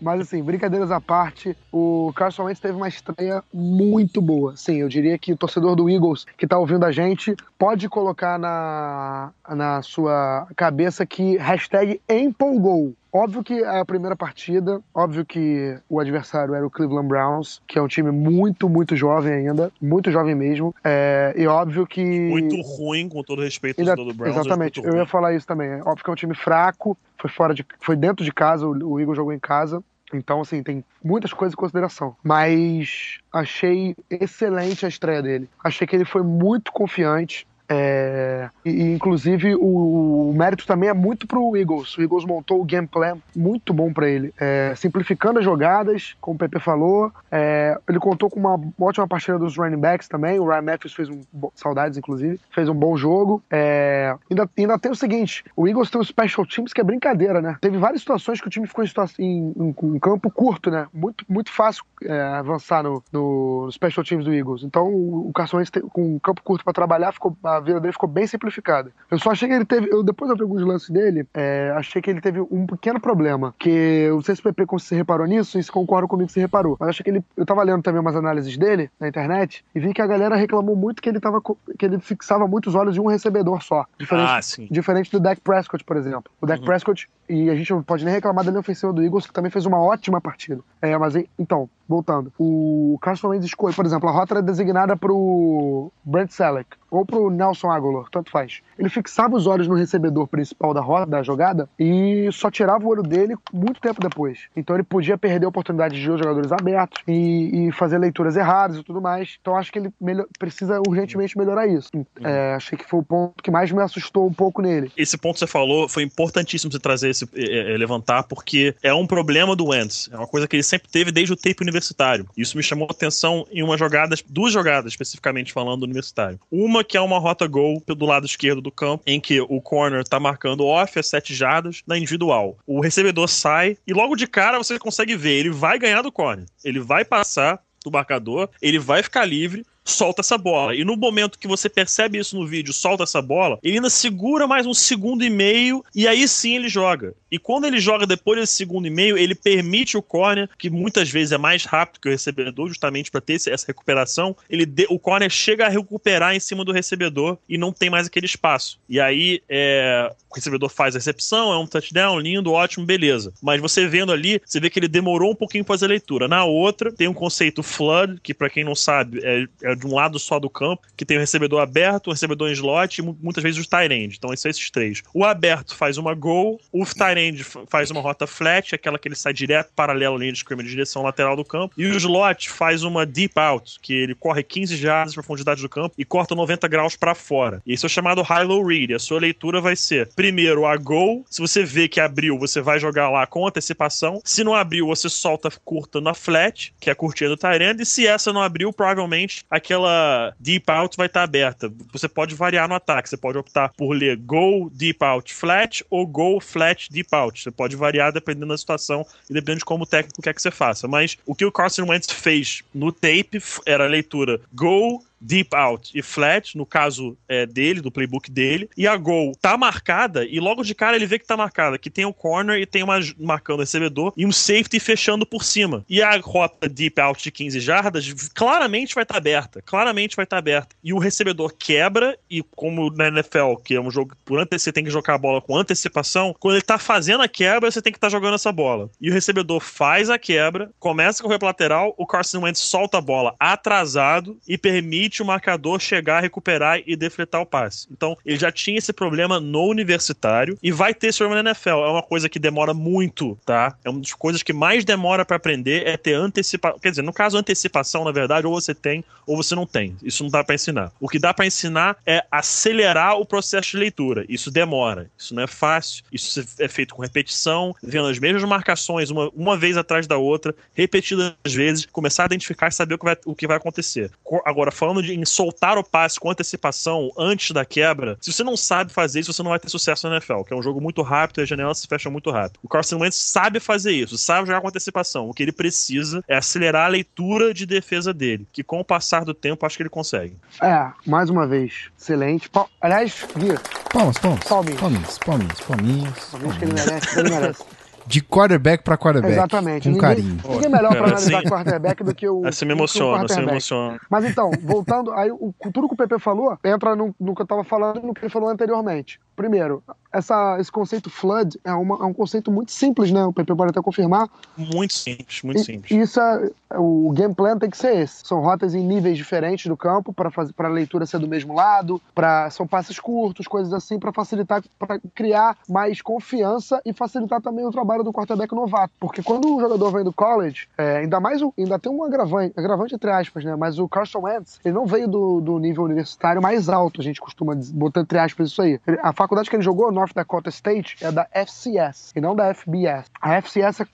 Mas assim, brincadeiras à parte, o Carson Wentz teve uma estreia muito boa. Sim, eu diria que o torcedor do Eagles que tá ouvindo a gente pode colocar na, na sua cabeça que hashtag empolgou. Óbvio que a primeira partida, óbvio que o adversário era o Cleveland Browns, que é um time muito, muito jovem ainda, muito jovem mesmo. É, e óbvio que. Muito ruim, com todo respeito Ainda- do Browns. exatamente, eu ia falar isso também. É óbvio que é um time fraco, foi fora de, foi dentro de casa, o, o Eagles jogou em casa. Então, assim, tem muitas coisas em consideração. Mas achei excelente a estreia dele. Achei que ele foi muito confiante. É, e, inclusive, o, o mérito também é muito pro Eagles. O Eagles montou o game plan muito bom para ele. É, simplificando as jogadas, como o Pepe falou. É, ele contou com uma ótima partida dos running backs também. O Ryan Matthews fez um. Saudades, inclusive. Fez um bom jogo. É, ainda, ainda tem o seguinte: o Eagles tem um special teams que é brincadeira, né? Teve várias situações que o time ficou em, em, em- em campo curto, né? Muito, muito fácil é, avançar no, no, special teams do Eagles. Então o, o Carson Wentz com um campo curto para trabalhar ficou a a vida dele ficou bem simplificada. Eu só achei que ele teve. Eu, depois eu vi alguns lances dele, é, achei que ele teve um pequeno problema. Que eu não sei se o PP se reparou nisso e se concorda comigo se reparou. Mas achei que ele. Eu tava lendo também umas análises dele na internet e vi que a galera reclamou muito que ele tava. que ele fixava muitos olhos em um recebedor só. Diferente, Ah, sim. diferente do Dak Prescott, por exemplo. O Dak Uhum. Prescott, e a gente não pode nem reclamar da linha ofensiva do Eagles, que também fez uma ótima partida. É, mas en- então, voltando. O Carson Wentz escolhe, por exemplo, a rota era designada pro Brent Selleck ou pro Nelson Aguilar, tanto faz. Ele fixava os olhos no recebedor principal da rota, da jogada, e só tirava o olho dele muito tempo depois. Então ele podia perder a oportunidade de os jogadores abertos e, e fazer leituras erradas e tudo mais. Então acho que ele melhor- precisa urgentemente melhorar isso. É, achei que foi o ponto que mais me assustou um pouco nele. Esse ponto que você falou foi importantíssimo você trazer esse eh, eh, levantar, porque é um problema do Wentz. É uma coisa que ele sempre teve desde o tape universitário. Isso me chamou atenção em uma jogada, duas jogadas especificamente falando do universitário. Uma que é uma rota gol do lado esquerdo do campo, em que o corner tá marcando off a 7 jardas na individual. O recebedor sai e logo de cara você consegue ver, ele vai ganhar do corner. Ele vai passar do marcador, ele vai ficar livre, solta essa bola. E no momento que você percebe isso no vídeo, solta essa bola, ele ainda segura mais um segundo e meio e aí sim ele joga. E quando ele joga depois desse segundo e meio, ele permite o corner, que muitas vezes é mais rápido que o recebedor, justamente para ter essa recuperação, ele de- o corner chega a recuperar em cima do recebedor e não tem mais aquele espaço. E aí é, o recebedor faz a recepção, é um touchdown, lindo, ótimo, beleza. Mas você vendo ali, você vê que ele demorou um pouquinho pra fazer a leitura. Na outra, tem um conceito flood, que pra quem não sabe, é, é de um lado só do campo, que tem o recebedor aberto, o recebedor em slot e mu- muitas vezes os tight end. Então, são esses três. O aberto faz uma goal, o tight end faz uma rota flat, aquela que ele sai direto paralelo à linha de scrimmage, direção lateral do campo. E o slot faz uma deep out, que ele corre 15 jardas de profundidade do campo e corta 90 graus pra fora. E esse é chamado high-low read. A sua leitura vai ser, primeiro, a goal. Se você vê que abriu, você vai jogar lá com antecipação. Se não abriu, você solta curta na flat, que é a curtinha do Tyrande. E se essa não abriu, provavelmente aquela deep out vai estar aberta. Você pode variar no ataque. Você pode optar por ler go deep out flat ou go flat deep out. Você pode variar dependendo da situação e dependendo de como o técnico quer que você faça. Mas o que o Carson Wentz fez no tape era a leitura go deep out e flat, no caso é, dele, do playbook dele, e a goal tá marcada, e logo de cara ele vê que tá marcada, que tem o corner e tem uma marcando o recebedor e um safety fechando por cima. E a rota deep out de 15 jardas claramente vai estar aberta, claramente vai estar aberta. E o recebedor quebra, e como na NFL, que é um jogo por ante você tem que jogar a bola com antecipação, quando ele tá fazendo a quebra, você tem que estar jogando essa bola. E o recebedor faz a quebra, começa a correr pro lateral, o Carson Wentz solta a bola atrasado e permite o marcador chegar, recuperar e defletar o passe. Então, ele já tinha esse problema no universitário e vai ter esse problema na NFL. É uma coisa que demora muito, tá? É uma das coisas que mais demora pra aprender é ter antecipação. Quer dizer, no caso, antecipação, na verdade, ou você tem ou você não tem. Isso não dá pra ensinar. O que dá pra ensinar é acelerar o processo de leitura. Isso demora. Isso não é fácil. Isso é feito com repetição, vendo as mesmas marcações uma, uma vez atrás da outra, repetidas vezes, começar a identificar e saber o que vai, o que vai acontecer. Co- Agora, falando de, em soltar o passe com antecipação antes da quebra, se você não sabe fazer isso, você não vai ter sucesso na NFL, que é um jogo muito rápido e as janelas se fecham muito rápido. O Carson Wentz sabe fazer isso, sabe jogar com antecipação. O que ele precisa é acelerar a leitura de defesa dele, que com o passar do tempo, acho que ele consegue. É, mais uma vez, excelente. Pa- Aliás, Gui, Palmas, palmas. Palminhas. Palminhas, palminhas, palminhas. vez que ele merece, ele merece. De quarterback pra quarterback. Exatamente. Com ninguém, carinho. ninguém é melhor pra Cara, analisar assim- quarterback do que o. Assim me emociona, assim me emociona. Mas então, voltando, aí o, tudo que o PP falou entra no, no que eu tava falando e no que ele falou anteriormente. Primeiro, essa, esse conceito flood é, uma- é um conceito muito simples, né? O PP pode até confirmar. Muito simples, muito E- simples. E isso é, o game plan tem que ser esse. São rotas em níveis diferentes do campo para fazer para a leitura ser do mesmo lado, para são passes curtos, coisas assim para facilitar, para criar mais confiança e facilitar também o trabalho do quarterback novato, porque quando o jogador vem do college, é, ainda mais ainda tem um agravante, agravante entre aspas, né? Mas o Carson Wentz, ele não veio do, do nível universitário mais alto, a gente costuma botar entre aspas isso aí. A faculdade que ele jogou, North Dakota State, é da FCS e não da FBS. A FCS é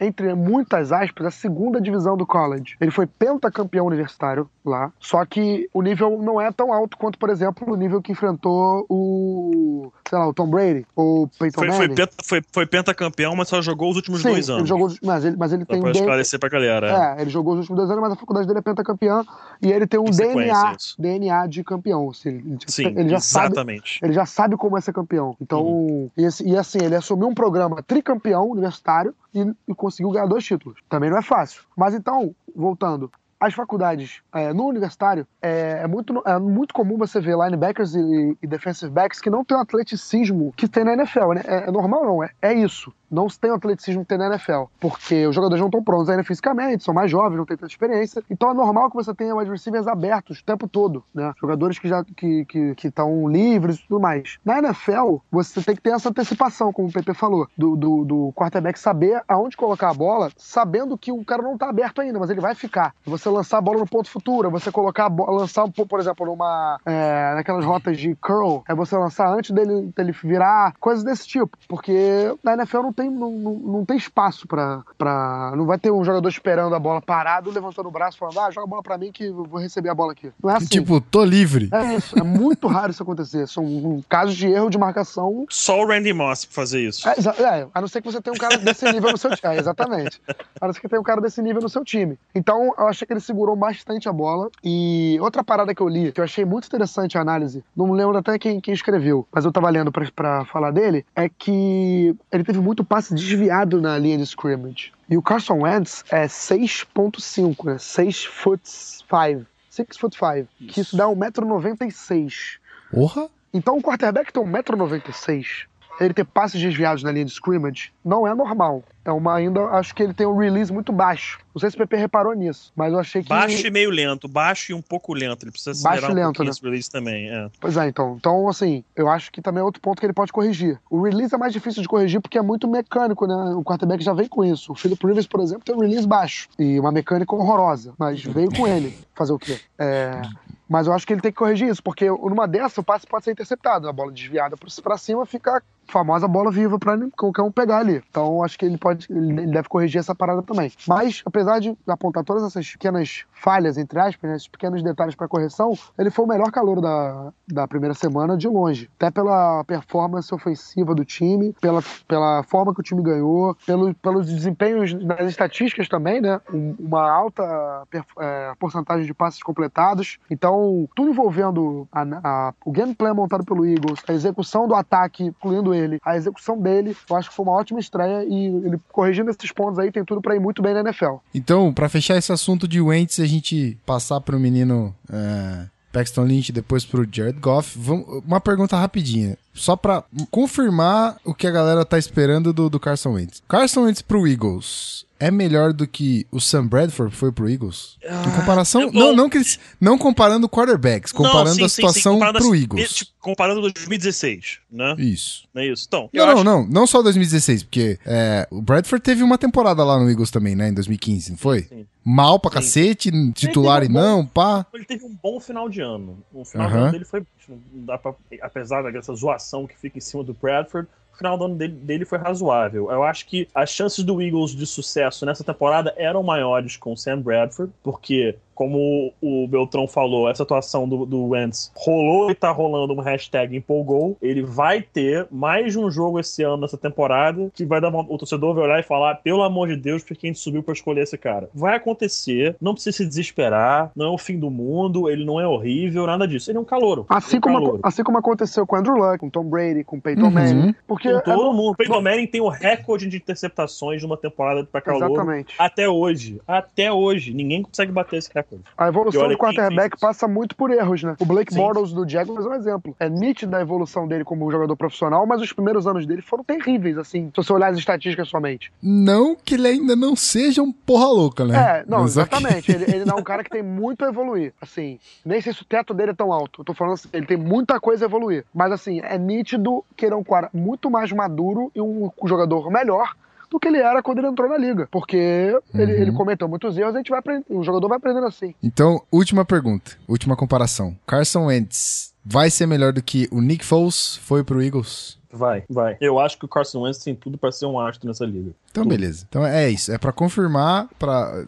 entre muitas aspas, a segunda divisão do college. Ele foi pentacampeão universitário lá, só que o nível não é tão alto quanto, por exemplo, o nível que enfrentou o, sei lá, o Tom Brady ou o Peyton Foi, foi, Manning. penta, foi, foi pentacampeão, mas só jogou os últimos Sim, dois ele anos. jogou, os- mas ele, mas ele Só tem pra um esclarecer pra galera. É, ele jogou os últimos dois anos, mas a faculdade dele é pentacampeã e ele tem um DNA, isso. DNA de campeão. Assim, ele, Sim, ele já sabe exatamente. ele já sabe como é ser campeão. Então, Uhum. e, e assim, ele assumiu um programa tricampeão universitário e, e conseguiu ganhar dois títulos. Também não é fácil. Mas então, voltando. As faculdades é, no universitário é, é muito, é muito comum você ver linebackers e, e defensive backs que não tem o atleticismo que tem na NFL. Né? É, é normal, não. É, é isso. Não se tem o atleticismo que tem na NFL. Porque os jogadores não estão prontos ainda fisicamente, são mais jovens, não têm tanta experiência. Então é normal que você tenha wide receivers abertos o tempo todo, né? Jogadores que já que que estão livres e tudo mais. Na NFL, você tem que ter essa antecipação, como o PP falou, do, do, do quarterback saber aonde colocar a bola, sabendo que o cara não tá aberto ainda, mas ele vai ficar. Você lançar a bola no ponto futuro, você colocar a bola, lançar, por exemplo, numa é, naquelas rotas de curl, é você lançar antes dele, dele virar, coisas desse tipo. Porque na NFL não tem, não, não, não tem espaço pra, pra. Não vai ter um jogador esperando a bola parado, levantando o braço, falando, ah, joga a bola pra mim que eu vou receber a bola aqui. Não é assim. Tipo, tô livre. É isso, é muito raro isso acontecer. São um, casos de erro de marcação. Só o Randy Moss pra fazer isso. É, é, a não ser que você tenha um cara desse nível no seu time. É, exatamente. A não ser que tenha um cara desse nível no seu time. Então, eu achei que ele segurou bastante a bola. E outra parada que eu li, que eu achei muito interessante a análise, não lembro até quem, quem escreveu, mas eu tava lendo pra, pra falar dele, é que ele teve muito passe desviado na linha de scrimmage. E o Carson Wentz é 6.5, né? 6 foot 5. 6 foot 5. Que isso dá 1,96m. Porra? Então o quarterback tem 1,96m. Ele ter passes desviados na linha de scrimmage não é normal. É uma ainda, acho que ele tem um release muito baixo. Não sei se o PP reparou nisso, mas eu achei que. Baixo e meio lento, baixo e um pouco lento. Ele precisa acelerar Baixo um lento, né? esse release também. É. Pois é, então. Então, assim, eu acho que também é outro ponto que ele pode corrigir. O release é mais difícil de corrigir porque é muito mecânico, né? O quarterback já vem com isso. O Philip Rivers, por exemplo, tem um release baixo e uma mecânica horrorosa, mas veio com ele. Fazer o quê? É. Mas eu acho que ele tem que corrigir isso, porque numa dessa o passe pode ser interceptado. A bola desviada pra cima fica a famosa bola viva pra qualquer um pegar ali. Então acho que ele pode, ele deve corrigir essa parada também. Mas, apesar de apontar todas essas pequenas falhas, entre aspas, né, esses pequenos detalhes pra correção, ele foi o melhor calor da, da primeira semana de longe. Até pela performance ofensiva do time, pela, pela forma que o time ganhou, pelo, pelos desempenhos nas estatísticas também, né? Um- uma alta é, porcentagem de passes completados. Então, tudo envolvendo a- a- o gameplay montado pelo Eagles, a execução do ataque, incluindo ele, a execução dele, eu acho que foi uma ótima estreia e ele corrigindo esses pontos aí tem tudo pra ir muito bem na NFL. Então, pra fechar esse assunto de Wentz, a gente passar pro menino é, Paxton Lynch, depois pro Jared Goff. Vamos- uma pergunta rapidinha. Só pra confirmar o que a galera tá esperando do, do Carson Wentz. Carson Wentz pro Eagles é melhor do que o Sam Bradford foi pro Eagles? em comparação. eu- Não, não, que eles, não comparando quarterbacks, comparando Não, sim, a sim, sim, situação comparando pro Eagles. tipo, comparando 2016, né? Isso. Não é isso? Então, Não, acho não, não. Não só 2016, porque é, o Bradford teve uma temporada lá no Eagles também, né? Em 2015, não foi? Sim. Mal pra Sim. cacete, titular e um bom- não, pá. ele teve um bom final de ano. O final de ano dele foi. não dá pra- apesar dessa zoação que fica em cima do Bradford, final do ano dele, dele foi razoável. Eu acho que as chances do Eagles de sucesso nessa temporada eram maiores com o Sam Bradford, porque, como o Beltrão falou, essa atuação do, do Wentz rolou e tá rolando um hashtag empolgou. Ele vai ter mais um jogo esse ano nessa temporada que vai dar uma, o torcedor vai olhar e falar: pelo amor de Deus, por que a gente subiu pra escolher esse cara? Vai acontecer, não precisa se desesperar, não é o fim do mundo, ele não é horrível, nada disso. Ele é um calouro. Assim é um como, calouro. assim como aconteceu com o Andrew Luck, com o Tom Brady, com o Peyton Uhum. Manning. Porque Com é todo no- mundo. O Peyton Manning tem o recorde de interceptações numa temporada pra calor Exatamente. até hoje. Até hoje. Ninguém consegue bater esse recorde. A E evolução do quarterback passa muito por erros, né? O Blake Sim. Bortles do Jaguars é um exemplo. É nítida a evolução dele como jogador profissional, mas os primeiros anos dele foram terríveis, assim, se você olhar as estatísticas somente. Não que ele ainda não seja um porra louca, né? É, não, Mas exatamente. Ele, ele não é um cara que tem muito a evoluir. Assim, nem sei se o teto dele é tão alto. Eu tô falando assim, ele tem muita coisa a evoluir. Mas assim, é nítido que ele é um cara muito mais maduro e um jogador melhor do que ele era quando ele entrou na liga. Porque ele, Uhum. ele cometeu muitos erros, a gente vai o jogador vai aprendendo assim. Então, última pergunta, última comparação. Carson Wentz vai ser melhor do que o Nick Foles foi pro Eagles? Vai, vai. Eu acho que o Carson Wentz tem tudo pra ser um astro nessa liga. Então, beleza. Então é isso. É pra confirmar, para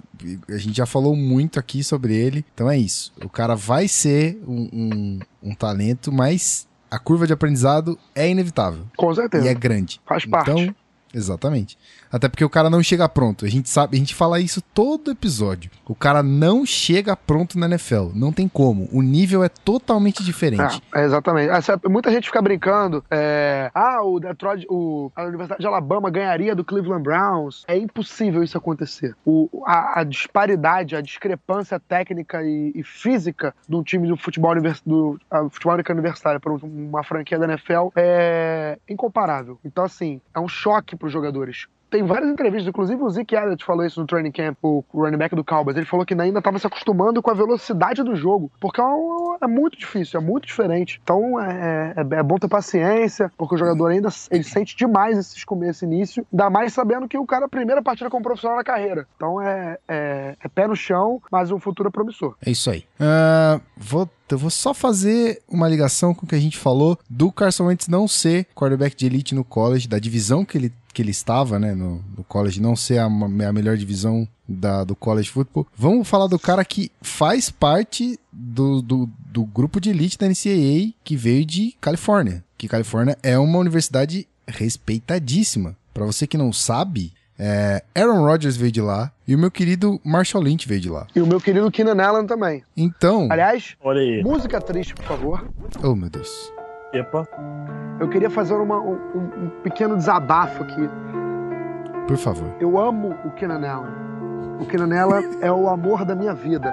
a gente já falou muito aqui sobre ele. Então é isso. O cara vai ser um, um- um talento, mas a curva de aprendizado é inevitável. Com certeza. E é grande. Faz parte. Então, exatamente. Até porque o cara não chega pronto. A gente sabe, a gente fala isso todo episódio. O cara não chega pronto na NFL. Não tem como. O nível é totalmente diferente. É, exatamente. Essa- muita gente fica brincando. é, ah, o Detroit, o, a Universidade de Alabama ganharia do Cleveland Browns. É impossível isso acontecer. O, a, a disparidade, a discrepância técnica e, e física de um time do futebol, univers, do ah, futebol americano universitário para uma franquia da NFL é incomparável. Então, assim, é um choque para os jogadores. Tem várias entrevistas, inclusive o Zeke Elliott falou isso no training camp, o running back do Cowboys. Ele falou que ainda estava se acostumando com a velocidade do jogo, porque é, é muito difícil, é muito diferente. Então é, é- é bom ter paciência, porque o jogador ainda ele sente demais esses começos e início, ainda mais sabendo que o cara é a primeira partida como profissional na carreira. Então é, é- é pé no chão, mas um futuro é promissor. É isso aí. Ah, vou, eu vou só fazer uma ligação com o que a gente falou do Carson Wentz não ser quarterback de elite no college, da divisão que ele, que ele estava, né, no, no college, não ser a, a melhor divisão da, do college football. Vamos falar do cara que faz parte do, do, do grupo de elite da NCAA que veio de Califórnia. Que Califórnia é uma universidade respeitadíssima. Pra você que não sabe, é, Aaron Rodgers veio de lá e o meu querido Marshall Lynch veio de lá. E o meu querido Keenan Allen também. Então, Aliás, Olha aí. música triste, por favor. oh meu Deus. Epa. Eu queria fazer uma- um, um- pequeno desabafo aqui. Por favor. Eu amo o Allen. O Allen é o amor da minha vida,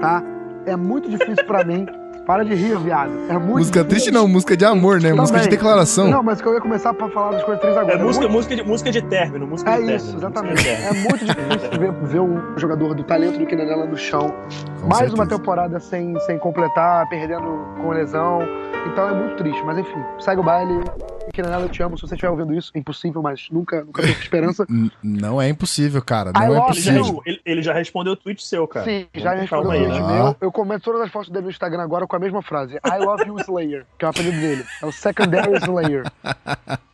tá? É muito difícil pra mim. Para de rir, viado. É muito música difícil. triste não, música de amor, né? Música de Também. declaração. Não, mas que eu ia começar pra falar das coisas tristes agora. É música, muito- música, de, música de término, música É de término. isso, música exatamente. término. É muito difícil ver, ver um jogador do talento do Allen no chão. Com Mais certeza. uma temporada sem, sem completar, perdendo com lesão. Então é muito triste. Mas enfim, segue o baile. Allen, eu te amo. Se você estiver ouvindo isso, é impossível, mas nunca, nunca perca esperança. Não é impossível, cara. I Não é love Ele já, possível. you. ele, ele já respondeu o tweet seu, cara. Sim, Vamos já respondeu o tweet meu. Eu comento todas as fotos dele no Instagram agora com a mesma frase. I love you, Slayer, que é o apelido dele. É o Secondary Slayer.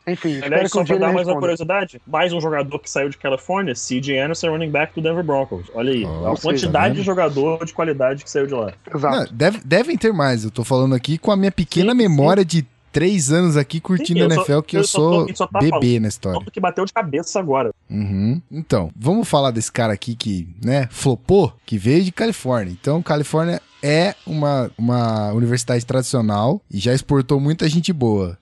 Enfim, espero Aliás, que um só dia pra ele dar mais uma responda. curiosidade, mais um jogador que saiu de Califórnia, CJ Anderson, running back do Denver Broncos. Olha aí, Oh, a quantidade tá de jogador de qualidade que saiu de lá. Exato. Não, deve- devem ter mais. Eu tô falando aqui com a minha pequena Sim, sim. memória de três anos aqui curtindo Sim, a só- NFL, que eu, eu tô- sou tá bebê falando. na história. Que bateu de cabeça agora. Uhum. Então, vamos falar desse cara aqui que, né, flopou, que veio de Califórnia. Então, Califórnia é uma, uma universidade tradicional e já exportou muita gente boa.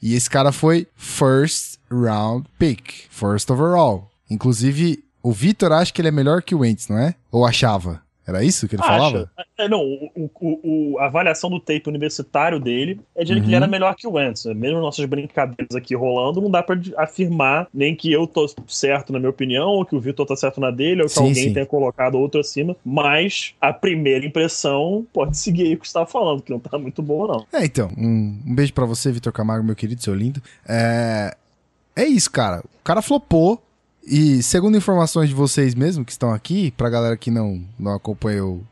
E esse cara foi first round pick, first overall. Inclusive, o Vitor acha que ele é melhor que o Wentz, não é? Ou achava? Era isso que ele falava? É, não, o, o- o- a avaliação do tape universitário dele é de que Uhum. ele era melhor que o Wentz. Mesmo nossas brincadeiras aqui rolando, não dá pra afirmar nem que eu tô certo na minha opinião, ou que o Vitor tá certo na dele, ou que Sim, alguém sim. tenha colocado outro acima. Mas a primeira impressão pode seguir aí o que você tava falando, que não tá muito boa, não. É, então, um, um beijo pra você, Vitor Camargo, meu querido, seu lindo. É, é isso, cara. O cara flopou. E segundo informações de vocês mesmo que estão aqui, pra galera que não, não acompanhou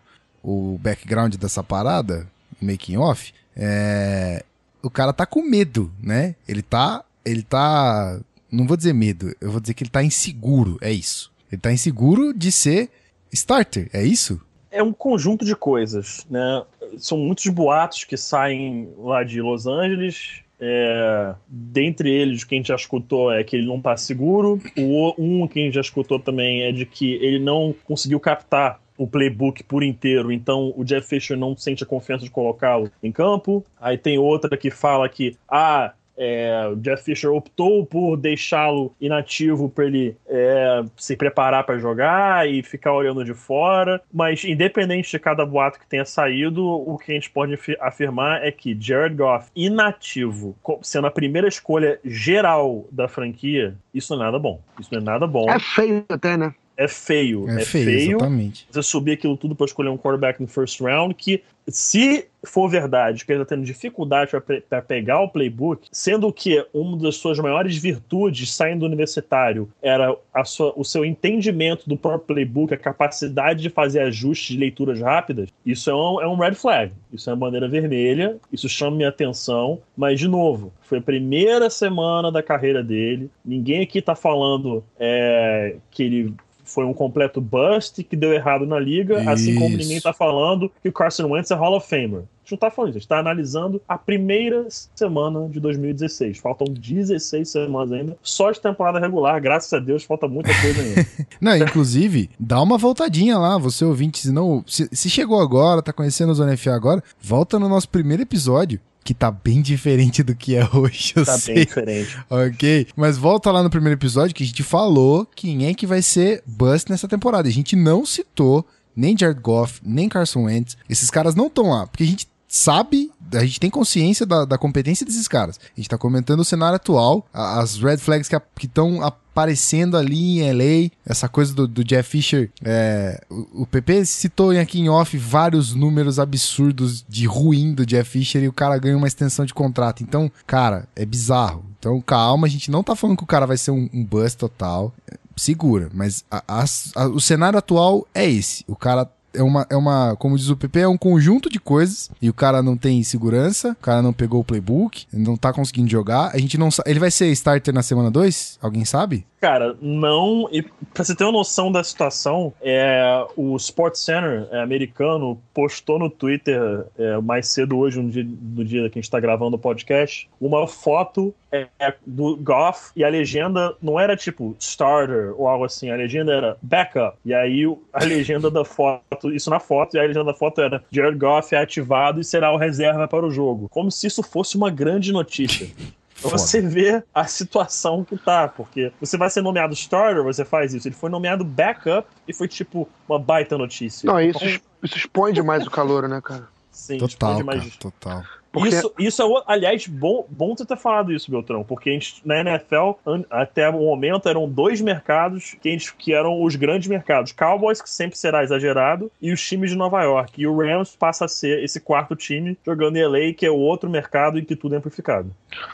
o background dessa parada, o making off, é, o cara tá com medo, né? Ele tá. Ele tá. Não vou dizer medo, eu vou dizer que ele tá inseguro, é isso. Ele tá inseguro de ser starter, é isso? é um conjunto de coisas, né? São muitos boatos que saem lá de Los Angeles. É, dentre eles, quem já escutou é que ele não tá seguro. O um que já escutou também é de que ele não conseguiu captar o playbook por inteiro, então o Jeff Fisher não sente a confiança de colocá-lo em campo. Aí tem outra que fala que ah, é, o Jeff Fisher optou por deixá-lo inativo para ele é, se preparar para jogar e ficar olhando de fora. Mas, independente de cada boato que tenha saído, o que a gente pode afi- afirmar é que Jared Goff, inativo, sendo a primeira escolha geral da franquia, isso não é nada bom. Isso não é nada bom. É feio até, né? É feio. É, É, feio, feio exatamente. você subir aquilo tudo para escolher um quarterback no first round, que se for verdade que ele está tendo dificuldade para pegar o playbook, sendo que uma das suas maiores virtudes saindo do universitário era a sua- o seu entendimento do próprio playbook, a capacidade de fazer ajustes de leituras rápidas, isso é um, é um red flag, isso é uma bandeira vermelha, isso chama minha atenção, mas de novo, foi a primeira semana da carreira dele, ninguém aqui tá falando é, que ele foi um completo bust que deu errado na liga, assim como Isso. ninguém tá falando que o Carson Wentz é Hall of Famer. A gente não tá falando isso, a gente tá analisando a primeira semana de 2016. Faltam 16 semanas ainda, só de temporada regular, graças a Deus, falta muita coisa ainda. Não, inclusive, dá uma voltadinha lá, você ouvinte, se não, se, se chegou agora, tá conhecendo o Zona FA agora, volta no nosso primeiro episódio, que tá bem diferente do que é hoje, eu tá bem sei. diferente. Ok, mas volta lá no primeiro episódio que a gente falou quem é que vai ser bust nessa temporada. A gente não citou nem Jared Goff, nem Carson Wentz. Esses caras não estão lá, porque a gente sabe, a gente tem consciência da, da competência desses caras. A gente tá comentando o cenário atual, a- as red flags que estão aparecendo ali em LA, essa coisa do, do Jeff Fisher. é, o, o PP citou aqui em off vários números absurdos de ruim do Jeff Fisher e o cara ganha uma extensão de contrato. Então, cara, é bizarro. Então, calma, a gente não tá falando que o cara vai ser um, um bust total. Segura, mas a- as- a- o cenário atual é esse. O cara é uma, é uma, como diz o PP, é um conjunto de coisas e o cara não tem segurança, o cara não pegou o playbook, não tá conseguindo jogar. A gente não. Ele vai ser starter na semana 2? Alguém sabe? Cara, não. E pra você ter uma noção da situação, é, o Sports Center é, americano postou no Twitter é, mais cedo hoje, no dia, no dia que a gente tá gravando o podcast, uma foto é, é, do Goff e a legenda não era tipo starter ou algo assim, a legenda era backup. E aí a legenda da foto, isso na foto, e a legenda da foto era Jared Goff é ativado e será o reserva para o jogo. Como se isso fosse uma grande notícia. Foda. você ver a situação que tá, porque você vai ser nomeado starter, você faz isso. Ele foi nomeado backup e foi tipo uma baita notícia. Não, isso, Então, isso expõe demais o calor, né, cara? sim, Total, cara, total. Porque- Isso, isso é, aliás, bom, bom você ter falado isso, Beltrão, porque a gente, na NFL, an- até o momento, eram dois mercados que, a gente- que eram os grandes mercados. Cowboys, que sempre será exagerado, e os times de Nova York. E o Rams passa a ser esse quarto time jogando em LA, que é o outro mercado em que tudo é amplificado.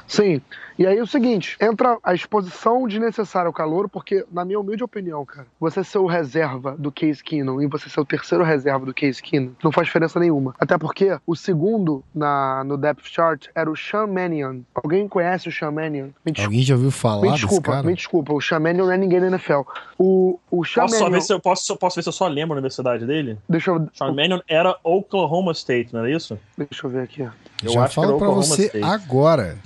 Sim. E aí é o seguinte, entra a exposição desnecessária ao calor, porque, na minha humilde opinião, cara, você ser o reserva do Case Keenum e você ser o terceiro reserva do Case Keenum não faz diferença nenhuma. Até porque o segundo na, no depth chart era o Sean Mannion. Alguém conhece o Sean Mannion? Alguém já ouviu falar me desse desculpa, cara? me desculpa. O Sean Mannion não é ninguém na NFL. O, o Sean Posso, só Mannion... ver se eu, posso, posso ver se eu só lembro a universidade dele? Deixa eu, Sean Mannion era Oklahoma State, não era isso? deixa eu ver aqui. Eu já acho era falo pra Oklahoma você State. agora.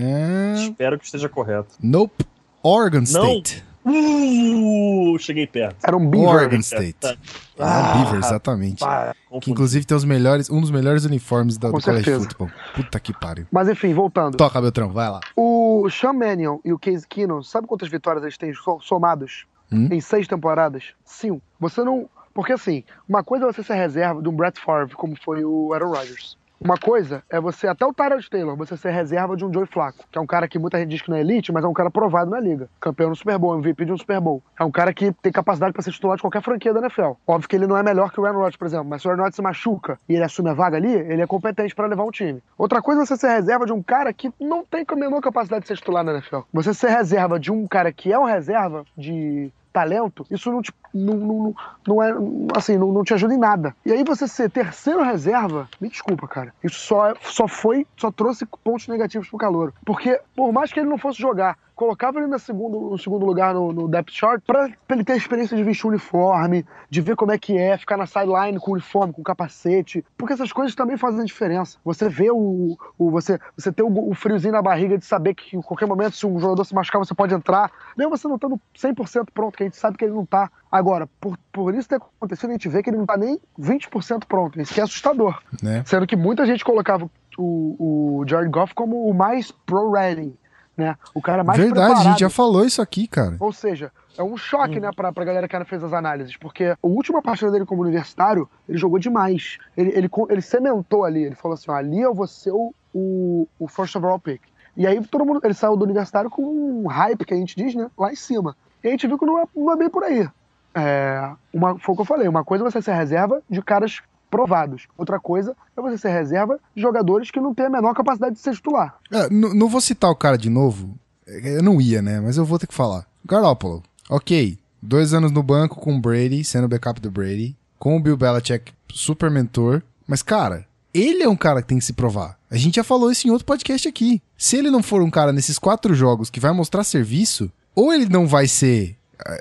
É... Espero que esteja correto. Nope. Oregon Não. State. Uh, cheguei perto. Era um Beaver. Oregon State. Tá. É Ah, Beaver, exatamente. Pá. Que inclusive tem os melhores, um dos melhores uniformes da, do college football. Puta que pariu. Mas enfim, voltando. Toca, Beltrão, vai lá. O Sean Mannion e o Case Keenum, sabe quantas vitórias eles têm so- somados Hum? em seis temporadas? Sim. Você não. Porque assim, uma coisa é você ser reserva de um Brett Favre, como foi o Aaron Rodgers. Uma coisa é você, até o Tyrod Taylor, você ser reserva de um Joey Flacco, que é um cara que muita gente diz que não é elite, mas é um cara provado na liga. Campeão no Super Bowl, MVP de um Super Bowl. É um cara que tem capacidade para ser titular de qualquer franquia da NFL. Óbvio que ele não é melhor que o Aaron Rodgers, por exemplo, mas se o Aaron Rodgers se machuca e ele assume a vaga ali, ele é competente para levar um time. Outra coisa é você ser reserva de um cara que não tem a menor capacidade de ser titular na NFL. Você ser reserva de um cara que é um reserva de talento, isso não te, não, não, não é, assim, não, não te ajuda em nada. E aí você ser terceiro reserva, me desculpa, cara, isso só, é- só foi, só trouxe pontos negativos pro calor. Porque, por mais que ele não fosse jogar, colocava ele no segundo, no segundo lugar no, no depth chart pra, pra ele ter a experiência de vestir o uniforme, de ver como é que é, ficar na sideline com o uniforme, com o capacete, porque essas coisas também fazem diferença. Você vê o, o você, você ter o, o friozinho na barriga de saber que em qualquer momento, se um jogador se machucar, você pode entrar, mesmo você não estando 100% pronto, que a gente sabe que ele não tá. Agora, por, por isso ter acontecido, a gente vê que ele não tá nem 20% pronto. Isso que é assustador. Né? Sendo que muita gente colocava o, o Jared Goff como o mais pro-ready, né? O cara mais Verdade, a preparado. gente já falou isso aqui, cara. Ou seja, é um choque, né, pra, pra galera que fez as análises, porque a última partida dele como universitário, ele jogou demais. Ele, ele, ele cementou ali, ele falou assim: ó, ali eu vou ser o, o, o first overall pick. E aí todo mundo, ele saiu do universitário com um hype, que a gente diz, né, lá em cima. E a gente viu que não é, não é bem por aí. É, uma, foi o que eu falei, uma coisa é você ser reserva de caras provados. Outra coisa é você ser reserva de jogadores que não têm a menor capacidade de ser titular. É, não vou citar o cara de novo. É, Eu não ia, né? Mas eu vou ter que falar. Garoppolo. Ok. Dois anos no banco com o Brady, sendo backup do Brady. Com o Bill Belichick, super mentor. Mas, cara, ele é um cara que tem que se provar. A gente já falou isso em outro podcast aqui. Se ele não for um cara nesses quatro jogos que vai mostrar serviço, ou ele não vai ser.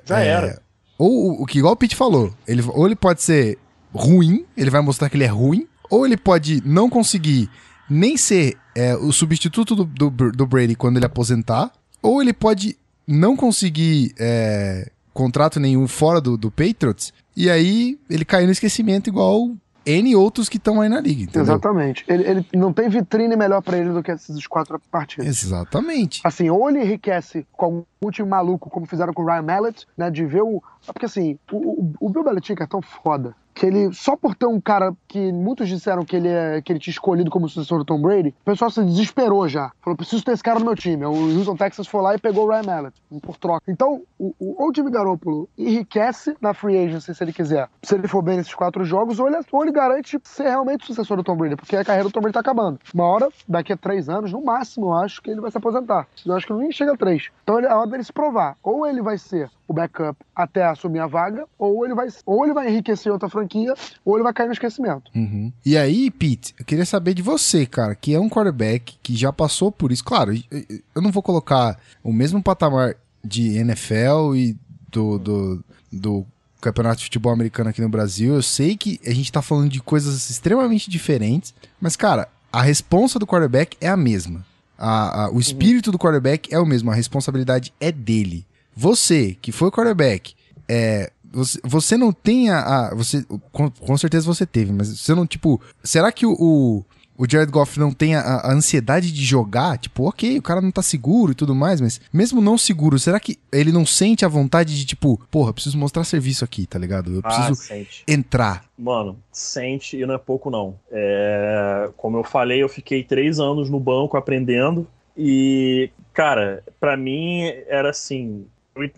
Já é, era. Ou o que igual o Pete falou, ele, ou ele pode ser ruim, ele vai mostrar que ele é ruim, ou ele pode não conseguir nem ser é, o substituto do, do, do, Brady quando ele aposentar, ou ele pode não conseguir é, contrato nenhum fora do, do Patriots, e aí ele cair no esquecimento igual N outros que estão aí na liga, entendeu? Exatamente. Ele, ele não tem vitrine melhor para ele do que esses quatro partidos. Exatamente. Assim, ou ele enriquece com um time maluco, como fizeram com o Ryan Mallett, né, de ver o... Porque assim, o, o, o Bill Belichick é tão foda que ele, só por ter um cara que muitos disseram que ele, é, que ele tinha escolhido como sucessor do Tom Brady, o pessoal se desesperou já. Falou, preciso ter esse cara no meu time. O Houston Texas foi lá e pegou o Ryan Mallett, por troca. Então, o, o, o Jimmy Garoppolo enriquece na free agency, se ele quiser. Se ele for bem nesses quatro jogos, ou ele, ou ele garante ser realmente sucessor do Tom Brady, porque a carreira do Tom Brady tá acabando. Uma hora, daqui a três anos, no máximo, eu acho que ele vai se aposentar. Eu acho que nem chega a três. Então, é hora dele se provar. Ou ele vai ser o backup até assumir a vaga, ou ele vai, ou ele vai enriquecer outra franquia, ou ele vai cair no esquecimento. Uhum. E aí, Pete, eu queria saber de você, cara, que é um quarterback que já passou por isso. Claro, eu não vou colocar o mesmo patamar de NFL e do, do, do campeonato de futebol americano aqui no Brasil. Eu sei que a gente tá falando de coisas extremamente diferentes, mas, cara, a responsa do quarterback é a mesma. A, a, o espírito do quarterback é o mesmo, a responsabilidade é dele. Você, que foi quarterback, é, você, você não tem a. a você, com, com, certeza você teve, mas você não, tipo. Será que o, o, o Jared Goff não tem a, a, ansiedade de jogar? Tipo, ok, o cara não tá seguro e tudo mais, mas mesmo não seguro, será que ele não sente a vontade de, tipo, porra, preciso mostrar serviço aqui, tá ligado? Eu preciso ah, entrar. Mano, sente e não é pouco não. É, como eu falei, eu fiquei três anos no banco aprendendo. E, cara, para mim era assim: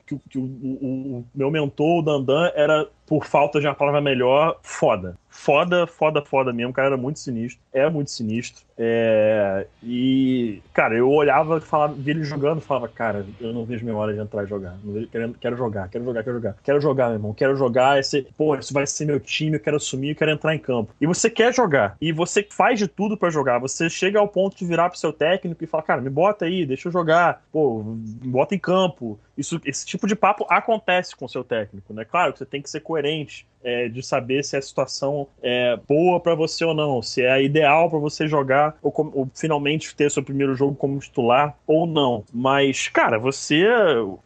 que, o, o, o, meu mentor, o Dandan, era, por falta de uma palavra melhor, foda foda, foda, foda mesmo. O cara era muito sinistro. É muito sinistro. É... E, cara, eu olhava falava, via ele jogando falava, cara, eu não vejo minha hora de entrar e jogar. Quero, quero jogar, quero jogar, quero jogar. Quero jogar, meu irmão. Quero jogar. Esse, pô, isso vai ser meu time, eu quero assumir, eu quero entrar em campo. E você quer jogar. E você faz de tudo para jogar. Você chega ao ponto de virar pro seu técnico e falar, cara, me bota aí, deixa eu jogar. Pô, me bota em campo. Isso, esse tipo de papo acontece com o seu técnico, né? Claro que você tem que ser coerente é, de saber se a situação é boa para você ou não, se é ideal para você jogar ou, ou, finalmente ter seu primeiro jogo como titular ou não. Mas, cara, você,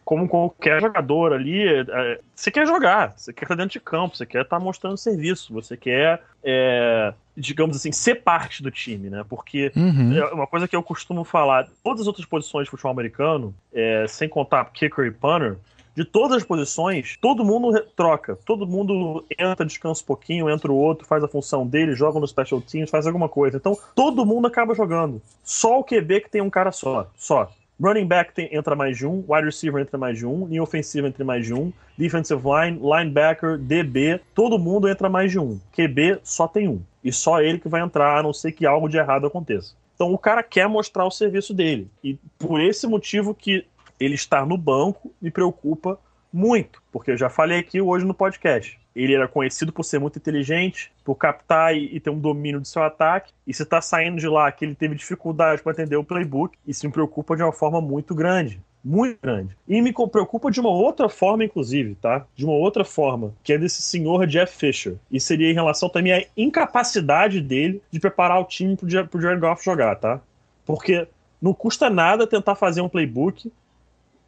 como qualquer jogador ali, é, você quer jogar, você quer estar dentro de campo, você quer estar mostrando serviço, você quer. É, digamos assim, ser parte do time, né? Porque uhum. é uma coisa que eu costumo falar, todas as outras posições de futebol americano, é, sem contar kicker e punter, de todas as posições, todo mundo troca. Todo mundo entra, descansa um pouquinho, entra o outro, faz a função dele, joga no special teams, faz alguma coisa. Então, todo mundo acaba jogando. Só o QB que tem um cara só. Só. Running back tem, entra mais de um, wide receiver entra mais de um, linha ofensiva entra mais de um, defensive line, linebacker, DB, todo mundo entra mais de um. QB só tem um. E só ele que vai entrar, a não ser que algo de errado aconteça. Então o cara quer mostrar o serviço dele. E por esse motivo que ele estar no banco me preocupa muito, porque eu já falei aqui hoje no podcast. Ele era conhecido por ser muito inteligente, por captar e, ter um domínio do seu ataque. E se está saindo de lá que ele teve dificuldade para entender o playbook, isso me preocupa de uma forma muito grande. Muito grande. E me preocupa de uma outra forma, inclusive, tá? De uma outra forma, que é desse senhor Jeff Fisher. E seria em relação também à incapacidade dele de preparar o time pro, pro Jared Goff jogar, tá? Porque não custa nada tentar fazer um playbook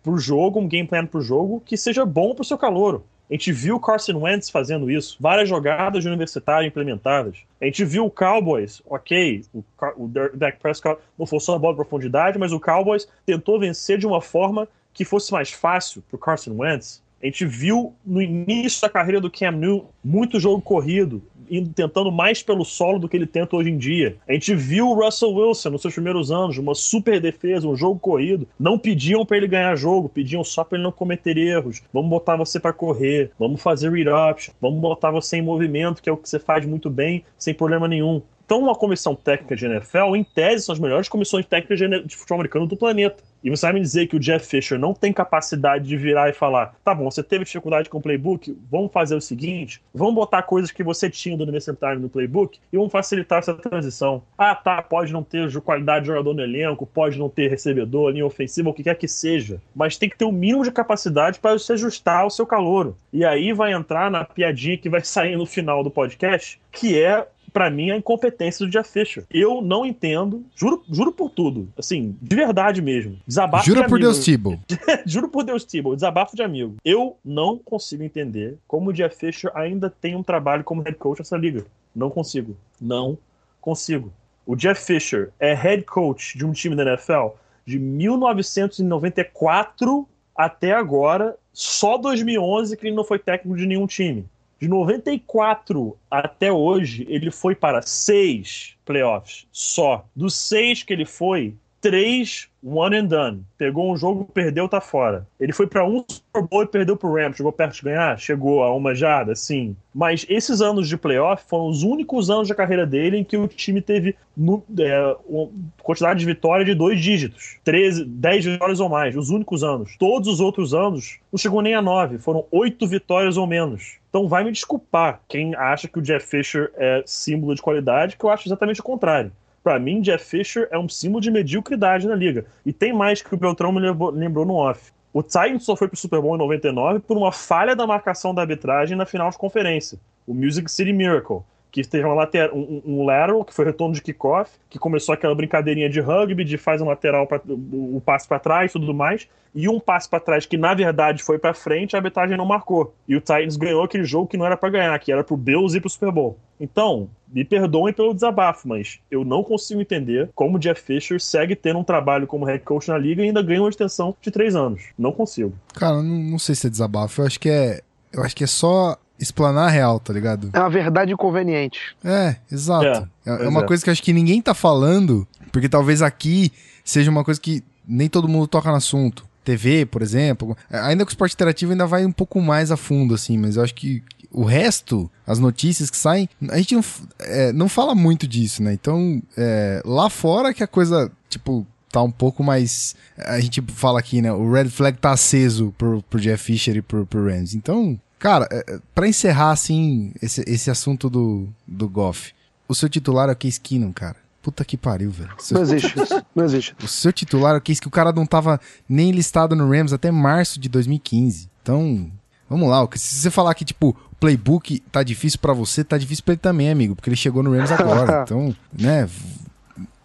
pro jogo, um game plan pro jogo, que seja bom pro seu calouro. A gente viu o Carson Wentz fazendo isso, várias jogadas de universitário implementadas. A gente viu o Cowboys, ok, o, o Dak Prescott não forçou a bola de profundidade, mas o Cowboys tentou vencer de uma forma que fosse mais fácil pro Carson Wentz. A gente viu no início da carreira do Cam Newton muito jogo corrido, indo, tentando mais pelo solo do que ele tenta hoje em dia. A gente viu o Russell Wilson nos seus primeiros anos, uma super defesa, um jogo corrido. Não pediam para ele ganhar jogo, pediam só para ele não cometer erros. Vamos botar você para correr, vamos fazer read option, vamos botar você em movimento, que é o que você faz muito bem, sem problema nenhum. Então, uma comissão técnica de NFL, em tese, são as melhores comissões técnicas de futebol americano do planeta. E você vai me dizer que o Jeff Fisher não tem capacidade de virar e falar: tá bom, você teve dificuldade com o playbook, vamos fazer o seguinte: vamos botar coisas que você tinha do Universitário no playbook e vamos facilitar essa transição. Ah, tá, pode não ter qualidade de jogador no elenco, pode não ter recebedor, linha ofensiva, o que quer que seja, mas tem que ter o mínimo de capacidade para se ajustar ao seu calouro. E aí vai entrar na piadinha que vai sair no final do podcast, que é para mim, a incompetência do Jeff Fisher. Eu não entendo, juro, juro por tudo, assim, de verdade mesmo. Desabafo Jura de por amigo. Deus, Tibo. juro por Deus, Tibo, desabafo de amigo. Eu não consigo entender como o Jeff Fisher ainda tem um trabalho como head coach nessa liga. Não consigo. Não consigo. O Jeff Fisher é head coach de um time da NFL de 1994 até agora, só 2011 que ele não foi técnico de nenhum time. De 94 até hoje, ele foi para seis playoffs só. Dos seis que ele foi, três one and done. Pegou um jogo, perdeu, tá fora. Ele foi para um Super Bowl e perdeu pro Rams. Chegou perto de ganhar? Chegou a uma jada, sim. Mas esses anos de playoff foram os únicos anos da carreira dele em que o time teve no, é, quantidade de vitória de dois dígitos. 13, 10 vitórias ou mais. Os únicos anos. Todos os outros anos não chegou nem a nove. Foram oito vitórias ou menos. Então vai me desculpar quem acha que o Jeff Fisher é símbolo de qualidade, que eu acho exatamente o contrário. Para mim, Jeff Fisher é um símbolo de mediocridade na liga. E tem mais que o Beltrão me lembrou, lembrou no off. O Titans só foi pro Super Bowl em 99 por uma falha da marcação da arbitragem na final de conferência. O Music City Miracle que teve uma um, um, lateral, que foi retorno de kickoff, que começou aquela brincadeirinha de rugby, de faz um lateral, pra, o, passe para trás tudo mais, e um passe para trás que na verdade foi para frente, a arbitragem não marcou. E o Titans ganhou aquele jogo que não era para ganhar, que era pro Bills ir pro Super Bowl. Então, me perdoem pelo desabafo, mas eu não consigo entender como o Jeff Fisher segue tendo um trabalho como head coach na liga e ainda ganha uma extensão de três anos. Não consigo. Cara, não, não sei se é desabafo. Eu acho que é. Eu acho que é só explanar a real, tá ligado? É uma verdade inconveniente. É, exato. É, É, é uma é. coisa que acho que ninguém tá falando, porque talvez aqui seja uma coisa que nem todo mundo toca no assunto. TV, por exemplo. É, Ainda que o esporte interativo ainda vai um pouco mais a fundo, assim, mas eu acho que o resto, as notícias que saem, a gente não, é, não fala muito disso, né? Então, é, lá fora que a coisa, tipo, tá um pouco mais. A gente fala aqui, né? O red flag tá aceso pro, pro Jeff Fisher e pro, pro Rams. Então, cara, é, é, pra encerrar, assim, esse, esse assunto do, do Goff, o seu titular é o Case Keenum, cara. Puta que pariu, velho. Seu- Não existe isso. Não existe. o seu titular é o Case que o cara não tava nem listado no Rams até março de 2015. Então, vamos lá. Se você falar que, tipo, playbook tá difícil pra você, tá difícil pra ele também, amigo, porque ele chegou no Rams agora. Então, né,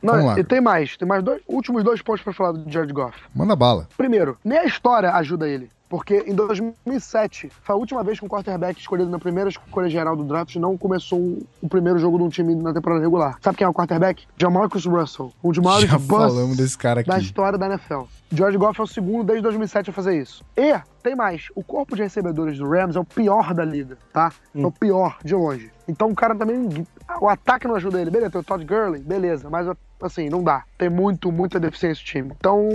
Não, e tem mais. Tem mais dois últimos dois pontos pra falar do Jared Goff. manda bala. Primeiro, nem a história ajuda ele. Porque em 2007 foi a última vez que um quarterback escolhido na primeira escolha geral do draft não começou um- o primeiro jogo de um time na temporada regular. Sabe quem é o quarterback? Jamarcus Russell, um dos maiores Já falamos desse cara da aqui. história da NFL. George Goff é o segundo desde 2007 a fazer isso. E, tem mais, o corpo de recebedores do Rams é o pior da liga, tá? É o pior, de longe. Então o cara também, o ataque não ajuda ele. Beleza, tem o Todd Gurley, beleza, mas assim, não dá. Tem muito, muita deficiência no time. Então,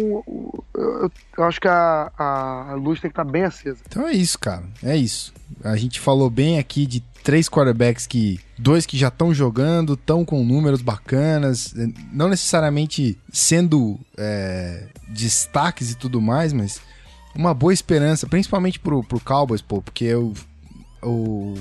eu, eu- acho que a, a, a luz tem que estar bem acesa. Então é isso, cara. É isso. A gente falou bem aqui de três quarterbacks que. Dois que já estão jogando, estão com números bacanas. Não necessariamente sendo é, destaques e tudo mais, mas uma boa esperança, principalmente pro, pro Cowboys, pô, porque o, o,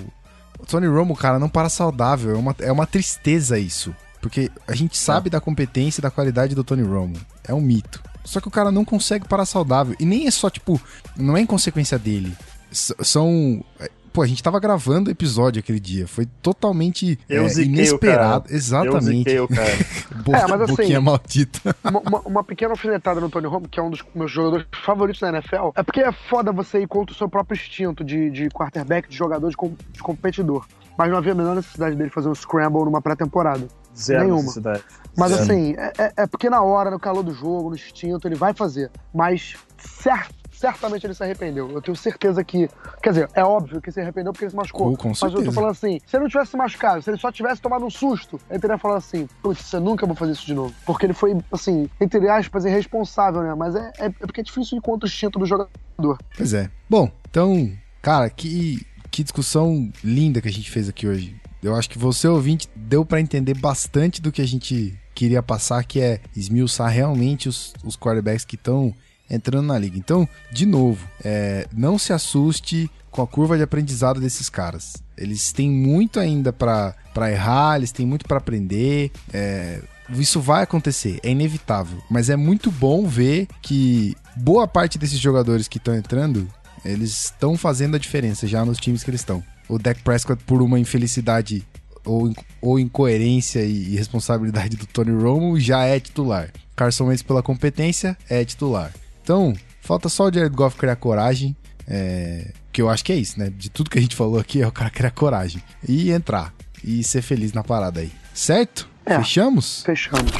Tony Romo, cara, não para saudável. É uma, é uma tristeza isso. Porque a gente sabe da competência e da qualidade do Tony Romo. É um mito. Só que o cara não consegue parar saudável. E nem é só, tipo, não é inconsequência dele. São. é, Pô, a gente tava gravando o episódio aquele dia. Foi totalmente Eu é, ziquei o inesperado. cara. Eu Exatamente. ziquei o cara. Bo É, mas assim- boquinha maldita. Uma, uma- pequena alfinetada no Tony Romo, que é um dos meus jogadores favoritos da NFL, é porque é foda você ir contra o seu próprio instinto de, de quarterback, de jogador, de, com- de competidor. Mas não havia a menor necessidade dele fazer um scramble numa pré-temporada. Zero Nenhuma. necessidade. Mas Zero. assim, é, é- é porque na hora, no calor do jogo, no instinto, ele vai fazer. Mas cer- certamente ele se arrependeu. Eu tenho certeza que. Quer dizer, é óbvio que se arrependeu porque ele se machucou. Oh, com Mas eu tô certeza. falando assim: se ele não tivesse se machucado, se ele só tivesse tomado um susto, ele teria falado assim: putz, eu nunca vou fazer isso de novo. Porque ele foi, assim, entre aspas, irresponsável, né? Mas é, é, é porque é difícil ir contra o instinto do jogador. Pois é. Bom, então, cara, que, que discussão linda que a gente fez aqui hoje. Eu acho que você, ouvinte, deu para entender bastante do que a gente queria passar, que é esmiuçar realmente os, os quarterbacks que estão entrando na liga. Então, de novo, é, não se assuste com a curva de aprendizado desses caras. Eles têm muito ainda para errar, eles têm muito para aprender. É, isso vai acontecer, é inevitável. Mas é muito bom ver que boa parte desses jogadores que estão entrando, eles estão fazendo a diferença já nos times que eles estão. O Dak Prescott, por uma infelicidade ou, ou incoerência e responsabilidade do Tony Romo, já é titular. Carson Wentz, pela competência, é titular. Então, falta só o Jared Goff criar coragem. É, que eu acho que é isso, né? De tudo que a gente falou aqui, é o cara criar coragem. E entrar. E ser feliz na parada aí. Certo? É. Fechamos? Fechamos.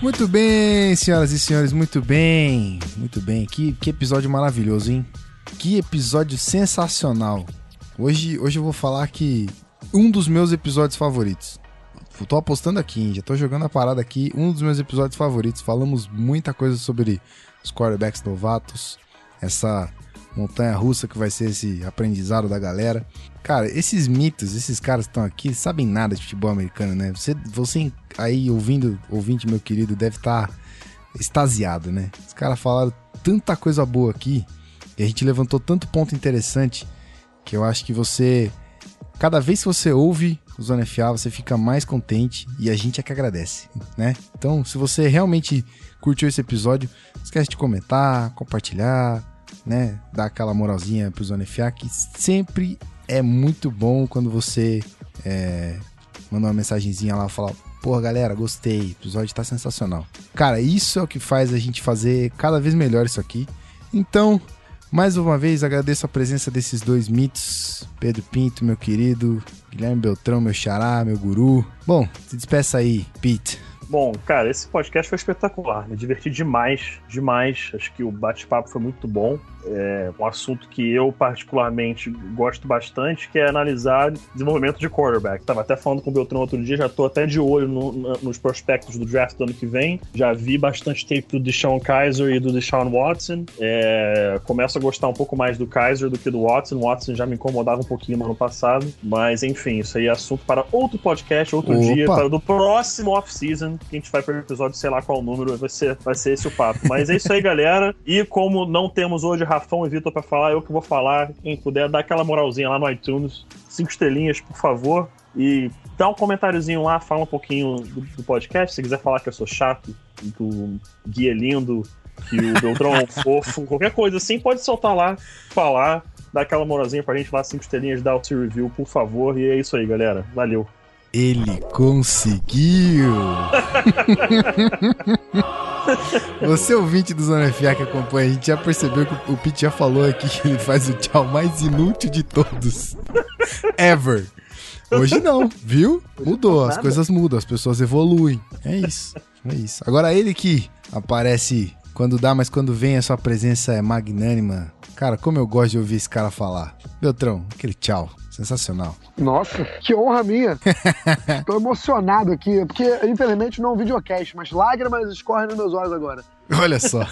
Muito bem, senhoras e senhores, muito bem. Muito bem. Que, que episódio maravilhoso, hein? Que episódio sensacional. Hoje, hoje eu vou falar que um dos meus episódios favoritos. Eu tô apostando aqui, hein? já tô jogando a parada aqui. Um dos meus episódios favoritos. Falamos muita coisa sobre os quarterbacks novatos, essa montanha russa que vai ser esse aprendizado da galera. Cara, esses mitos, esses caras que estão aqui, sabem nada de futebol americano, né? Você, você aí ouvindo, ouvinte meu querido, deve estar tá extasiado, né? Os caras falaram tanta coisa boa aqui e a gente levantou tanto ponto interessante que eu acho que você, cada vez que você ouve o Zona FA, você fica mais contente e a gente é que agradece, né? Então, se você realmente curtiu esse episódio, não esquece de comentar, compartilhar, né? Dar aquela moralzinha pro Zona FA, que sempre é muito bom quando você é, manda uma mensagenzinha lá e fala: Porra, galera, gostei, o episódio tá sensacional. Cara, isso é o que faz a gente fazer cada vez melhor isso aqui. Então, mais uma vez, agradeço a presença desses dois mitos. Pedro Pinto, meu querido. Guilherme Beltrão, meu xará, meu guru. Bom, se despeça aí, Pete. Bom, cara, esse podcast foi espetacular. Me diverti demais, demais. Acho que o bate-papo foi muito bom é, um assunto que eu particularmente gosto bastante, que é analisar desenvolvimento de quarterback. Tava até falando com o Beltrão outro dia, já tô até de olho no, no, nos prospectos do draft do ano que vem. Já vi bastante tape do Deshaun Kaiser e do Deshaun Watson. É, começo a gostar um pouco mais do Kaiser do que do Watson. O Watson já me incomodava um pouquinho no ano passado. Mas enfim, isso aí é assunto para outro podcast, outro Opa. dia, para do próximo off-season, que a gente vai para o episódio, sei lá qual número, vai ser, vai ser esse o papo. Mas é isso aí, galera. E como não temos hoje Rafão e Vitor para falar, eu que vou falar. Quem puder, dá aquela moralzinha lá no iTunes. Cinco estrelinhas, por favor. E dá um comentáriozinho lá, fala um pouquinho do, do podcast. Se quiser falar que eu sou chato, que o Gui é lindo, que o Beltrão é um fofo, qualquer coisa assim, pode soltar lá, falar, dar aquela moralzinha pra gente lá, cinco estrelinhas, dá o seu review, por favor. E é isso aí, galera. Valeu. Ele conseguiu! Você ouvinte do Zona FA que acompanha, a gente já percebeu que o Pete já falou aqui que ele faz o tchau mais inútil de todos. Ever. Hoje não, viu? Mudou, as coisas mudam, as pessoas evoluem. É isso, é isso. Agora ele que aparece quando dá, mas quando vem a sua presença é magnânima. Cara, como eu gosto de ouvir esse cara falar. Beltrão, aquele tchau. Sensacional. Nossa, que honra minha. Tô emocionado aqui, porque infelizmente não é um videocast, mas lágrimas escorrem nos meus olhos agora. Olha só.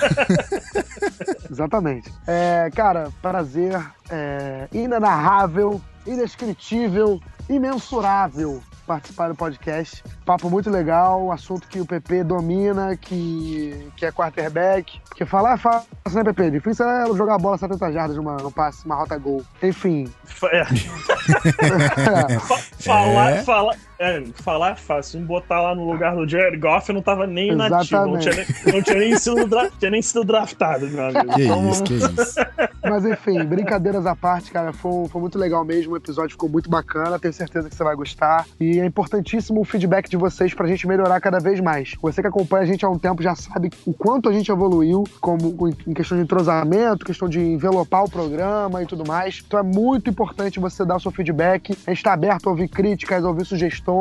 Exatamente. É, cara, prazer é, inenarrável, indescritível, imensurável participar do podcast. Papo muito legal, assunto que o PP domina, que, que é quarterback. Porque falar é fácil, né, PP? Difícil é jogar a bola 70 jardas numa, num passe, uma rota gol. Enfim. É. falar, é. falar, é, falar é fácil. Botar lá no lugar do Jared Goff não tava nem Exatamente. nativo. Não tinha, não tinha, nem sido dra tinha nem sido draftado, meu amigo. Que então, isso, que isso. Mas enfim, brincadeiras à parte, cara, foi, foi muito legal mesmo. O episódio ficou muito bacana. Tenho certeza que você vai gostar. E é importantíssimo o feedback de vocês pra gente melhorar cada vez mais. Você que acompanha a gente há um tempo já sabe o quanto a gente evoluiu como em questão de entrosamento, questão de envelopar o programa e tudo mais. Então é muito importante você dar o seu feedback. A gente está aberto a ouvir críticas, a ouvir sugestões.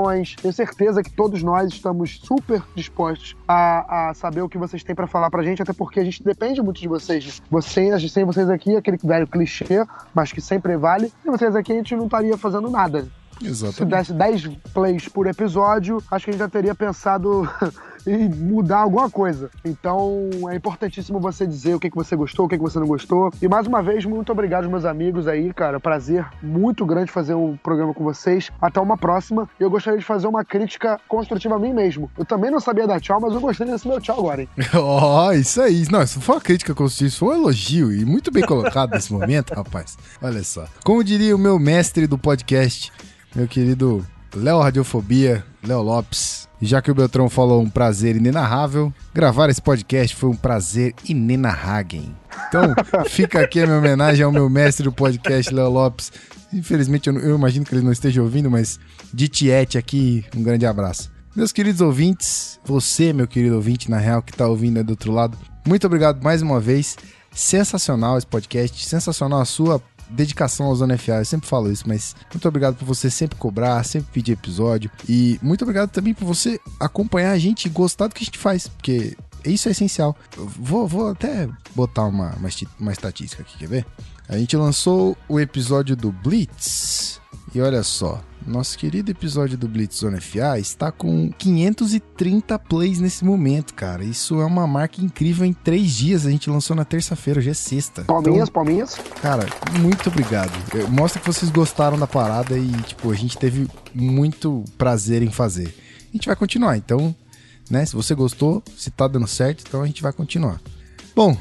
Tenho certeza que todos nós estamos super dispostos a, a saber o que vocês têm para falar pra gente, até porque a gente depende muito de vocês. Vocês, sem vocês aqui, aquele velho clichê, mas que sempre vale. E vocês aqui a gente não estaria fazendo nada Se Exatamente. desse 10 plays por episódio, acho que a gente já teria pensado em mudar alguma coisa. Então é importantíssimo você dizer o que, que você gostou, o que, que você não gostou. E mais uma vez, muito obrigado, meus amigos aí, cara. Prazer muito grande fazer um programa com vocês. Até uma próxima. E eu gostaria de fazer uma crítica construtiva a mim mesmo. Eu também não sabia dar tchau, mas eu gostei desse meu tchau agora, hein? Ó, isso aí. Não, isso foi uma crítica construtiva, isso foi um elogio e muito bem colocado nesse momento, rapaz. Olha só. Como diria o meu mestre do podcast, meu querido Léo Radiofobia, Léo Lopes. Já que o Beltrão falou um prazer inenarrável, gravar esse podcast foi um prazer inenarrável. Então, fica aqui a minha homenagem ao meu mestre do podcast, Léo Lopes. Infelizmente, eu, eu imagino que ele não esteja ouvindo, mas de tiete aqui, um grande abraço. Meus queridos ouvintes, você, meu querido ouvinte, na real, que tá ouvindo aí do outro lado, muito obrigado mais uma vez. Sensacional esse podcast, sensacional a sua dedicação ao Zona FA. Eu sempre falo isso, mas muito obrigado por você sempre cobrar, sempre pedir episódio. E muito obrigado também por você acompanhar a gente e gostar do que a gente faz, porque isso é essencial. Vou, vou até botar uma, uma, uma estatística aqui, quer ver? A gente lançou o episódio do Blitz. E olha só, nosso querido episódio do Blitz Zona FA está com 530 plays nesse momento, cara. Isso é uma marca incrível em três dias. A gente lançou na terça-feira, hoje é sexta. Palminhas, Então, palminhas. Cara, muito obrigado. Mostra que vocês gostaram da parada e, tipo, a gente teve muito prazer em fazer. A gente vai continuar, então, né? Se você gostou, se tá dando certo, então a gente vai continuar. Bom,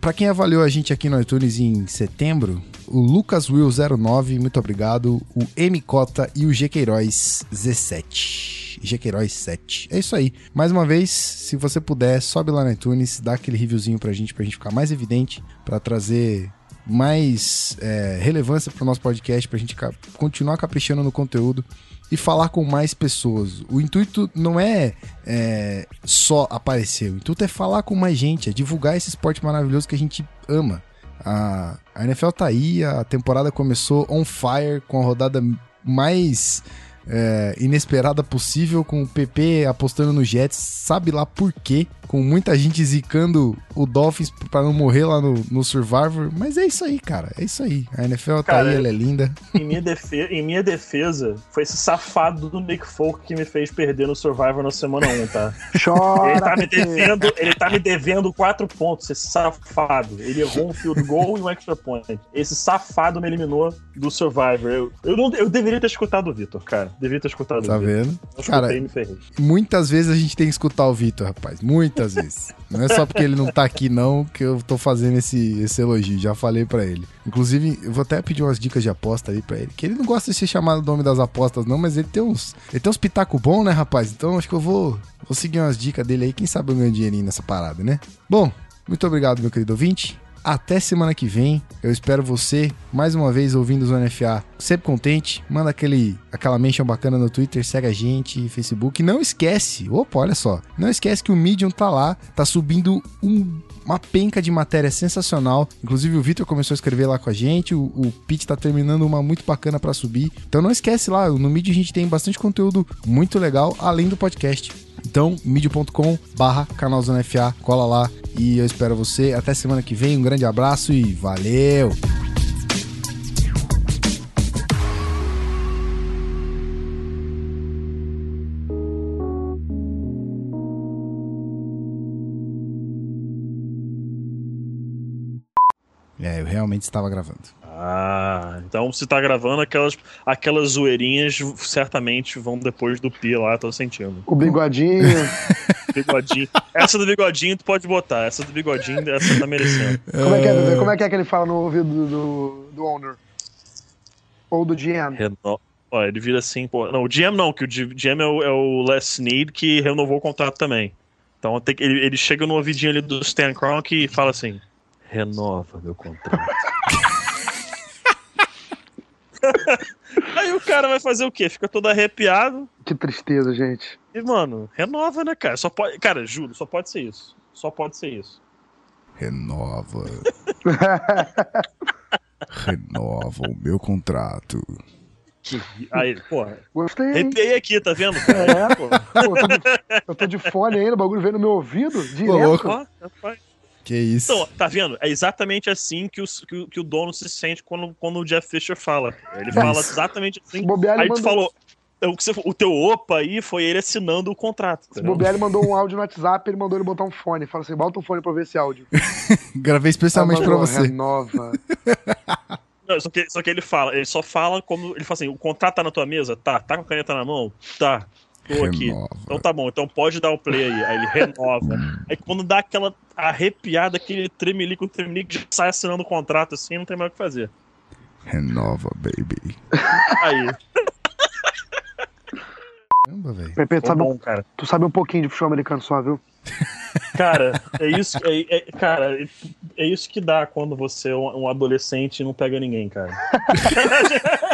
pra quem avaliou a gente aqui no iTunes em setembro, o Lucas Will 09, muito obrigado. O M Cota e o G Queiroz Z7. G Queiroz 7. É isso aí. Mais uma vez, se você puder, sobe lá no iTunes, dá aquele reviewzinho pra gente, pra gente ficar mais evidente, pra trazer mais é, relevância pro nosso podcast, pra gente continuar caprichando no conteúdo e falar com mais pessoas. O intuito não é, é, só aparecer, o intuito é falar com mais gente, é divulgar esse esporte maravilhoso que a gente ama. A, NFL tá aí, a temporada começou on fire, com a rodada mais é, inesperada possível, com o PP apostando no Jets, sabe lá por quê, com muita gente zicando o Dolphins pra não morrer lá no, no Survivor, mas é isso aí, cara, é isso aí. A NFL tá Cara, aí, ela é linda. Em minha, defe- em minha defesa, foi esse safado do Nick Folk que me fez perder no Survivor na semana 1, tá? Chora. Ele tá me devendo, ele tá me devendo quatro pontos, esse safado. Ele errou um field goal e um extra point. Esse safado me eliminou do Survivor. Eu, eu, não, eu deveria ter escutado o Vitor, cara. Deveria ter escutado Tá o Vitor. vendo? Não escutei Cara, e me ferrei. muitas vezes a gente tem que escutar o Vitor, rapaz. Muitas vezes. Não é só porque ele não tá aqui, não, que eu tô fazendo esse, esse elogio. Já falei pra ele. Inclusive, eu vou até pedir umas dicas de aposta aí pra ele. Que ele não gosta de ser chamado nome das apostas, não, mas ele tem uns. Ele tem uns pitaco bom, né, rapaz? Então acho que eu vou, vou seguir umas dicas dele aí. Quem sabe eu ganho dinheirinho nessa parada, né? Bom, muito obrigado, meu querido ouvinte. Até semana que vem. Eu espero você mais uma vez ouvindo o Zona FA. Sempre contente. Manda aquele, aquela mention bacana no Twitter, segue a gente, Facebook. Não esquece, opa, olha só. Não esquece que o Medium tá lá, tá subindo um- uma penca de matéria sensacional. Inclusive o Vitor começou a escrever lá com a gente. O, o Pete tá terminando uma muito bacana pra subir. Então não esquece lá, no Medium a gente tem bastante conteúdo muito legal, além do podcast. Então, medium.com barra FA, cola lá e eu espero você. Até semana que vem, um grande abraço e valeu! É, eu realmente estava gravando. Ah, então se tá gravando, aquelas, aquelas zoeirinhas certamente vão depois do pi lá, tô sentindo. O bigodinho. Bigodinho. essa do bigodinho tu pode botar. Essa do bigodinho, essa tá merecendo. Como é, que é, bebê? Como é que é que ele fala no ouvido do, do, do owner? Ou do GM? Reno... Ó, ele vira assim, pô. Não, o GM não, que o GM é o, é o Les Need que renovou o contrato também. Então ele, ele chega no ouvidinho ali do Stan Kroenke e fala assim: renova meu contrato. Aí o cara vai fazer o quê? Fica todo arrepiado. Que tristeza, gente. E, mano, renova, né, cara? Só pode. Cara, juro, só pode ser isso. Só pode ser isso. Renova. Renova o meu contrato. Aí, porra, Gostei, arrepiei aqui, tá vendo? cara? É. Pô, Pô, eu, tô de, eu tô de fone ainda, o bagulho veio no meu ouvido, direto. louco. Que isso. Então, tá vendo? É exatamente assim que, os, que, o- que o dono se sente quando, quando o Jeff Fisher fala. Ele fala exatamente assim. bobear, ele Aí tu mandou, falou. é, O, que você- o teu opa aí foi ele assinando o contrato. bobear, ele mandou um áudio no WhatsApp, ele mandou ele botar um fone. Fala assim, bota um fone pra ver esse áudio. Gravei especialmente Aí pra você. Renova. Não, só, que, só que ele fala, ele só fala como. Ele fala assim: o contrato tá na tua mesa? Tá. Tá com a caneta na mão? Tá. Tô aqui. Renova. Então tá bom, então pode dar o play aí. Aí ele renova. Aí quando dá aquela arrepiada, aquele tremelico, o tremelico já sai assinando o contrato assim, não tem mais o que fazer. Renova, baby. Aí, Caramba, velho. Pepe, tu sabe, bom, cara. tu sabe um pouquinho de futebol americano só, viu? Cara, é isso, é, é- cara, é- isso que dá quando você é um, um adolescente e não pega ninguém, cara.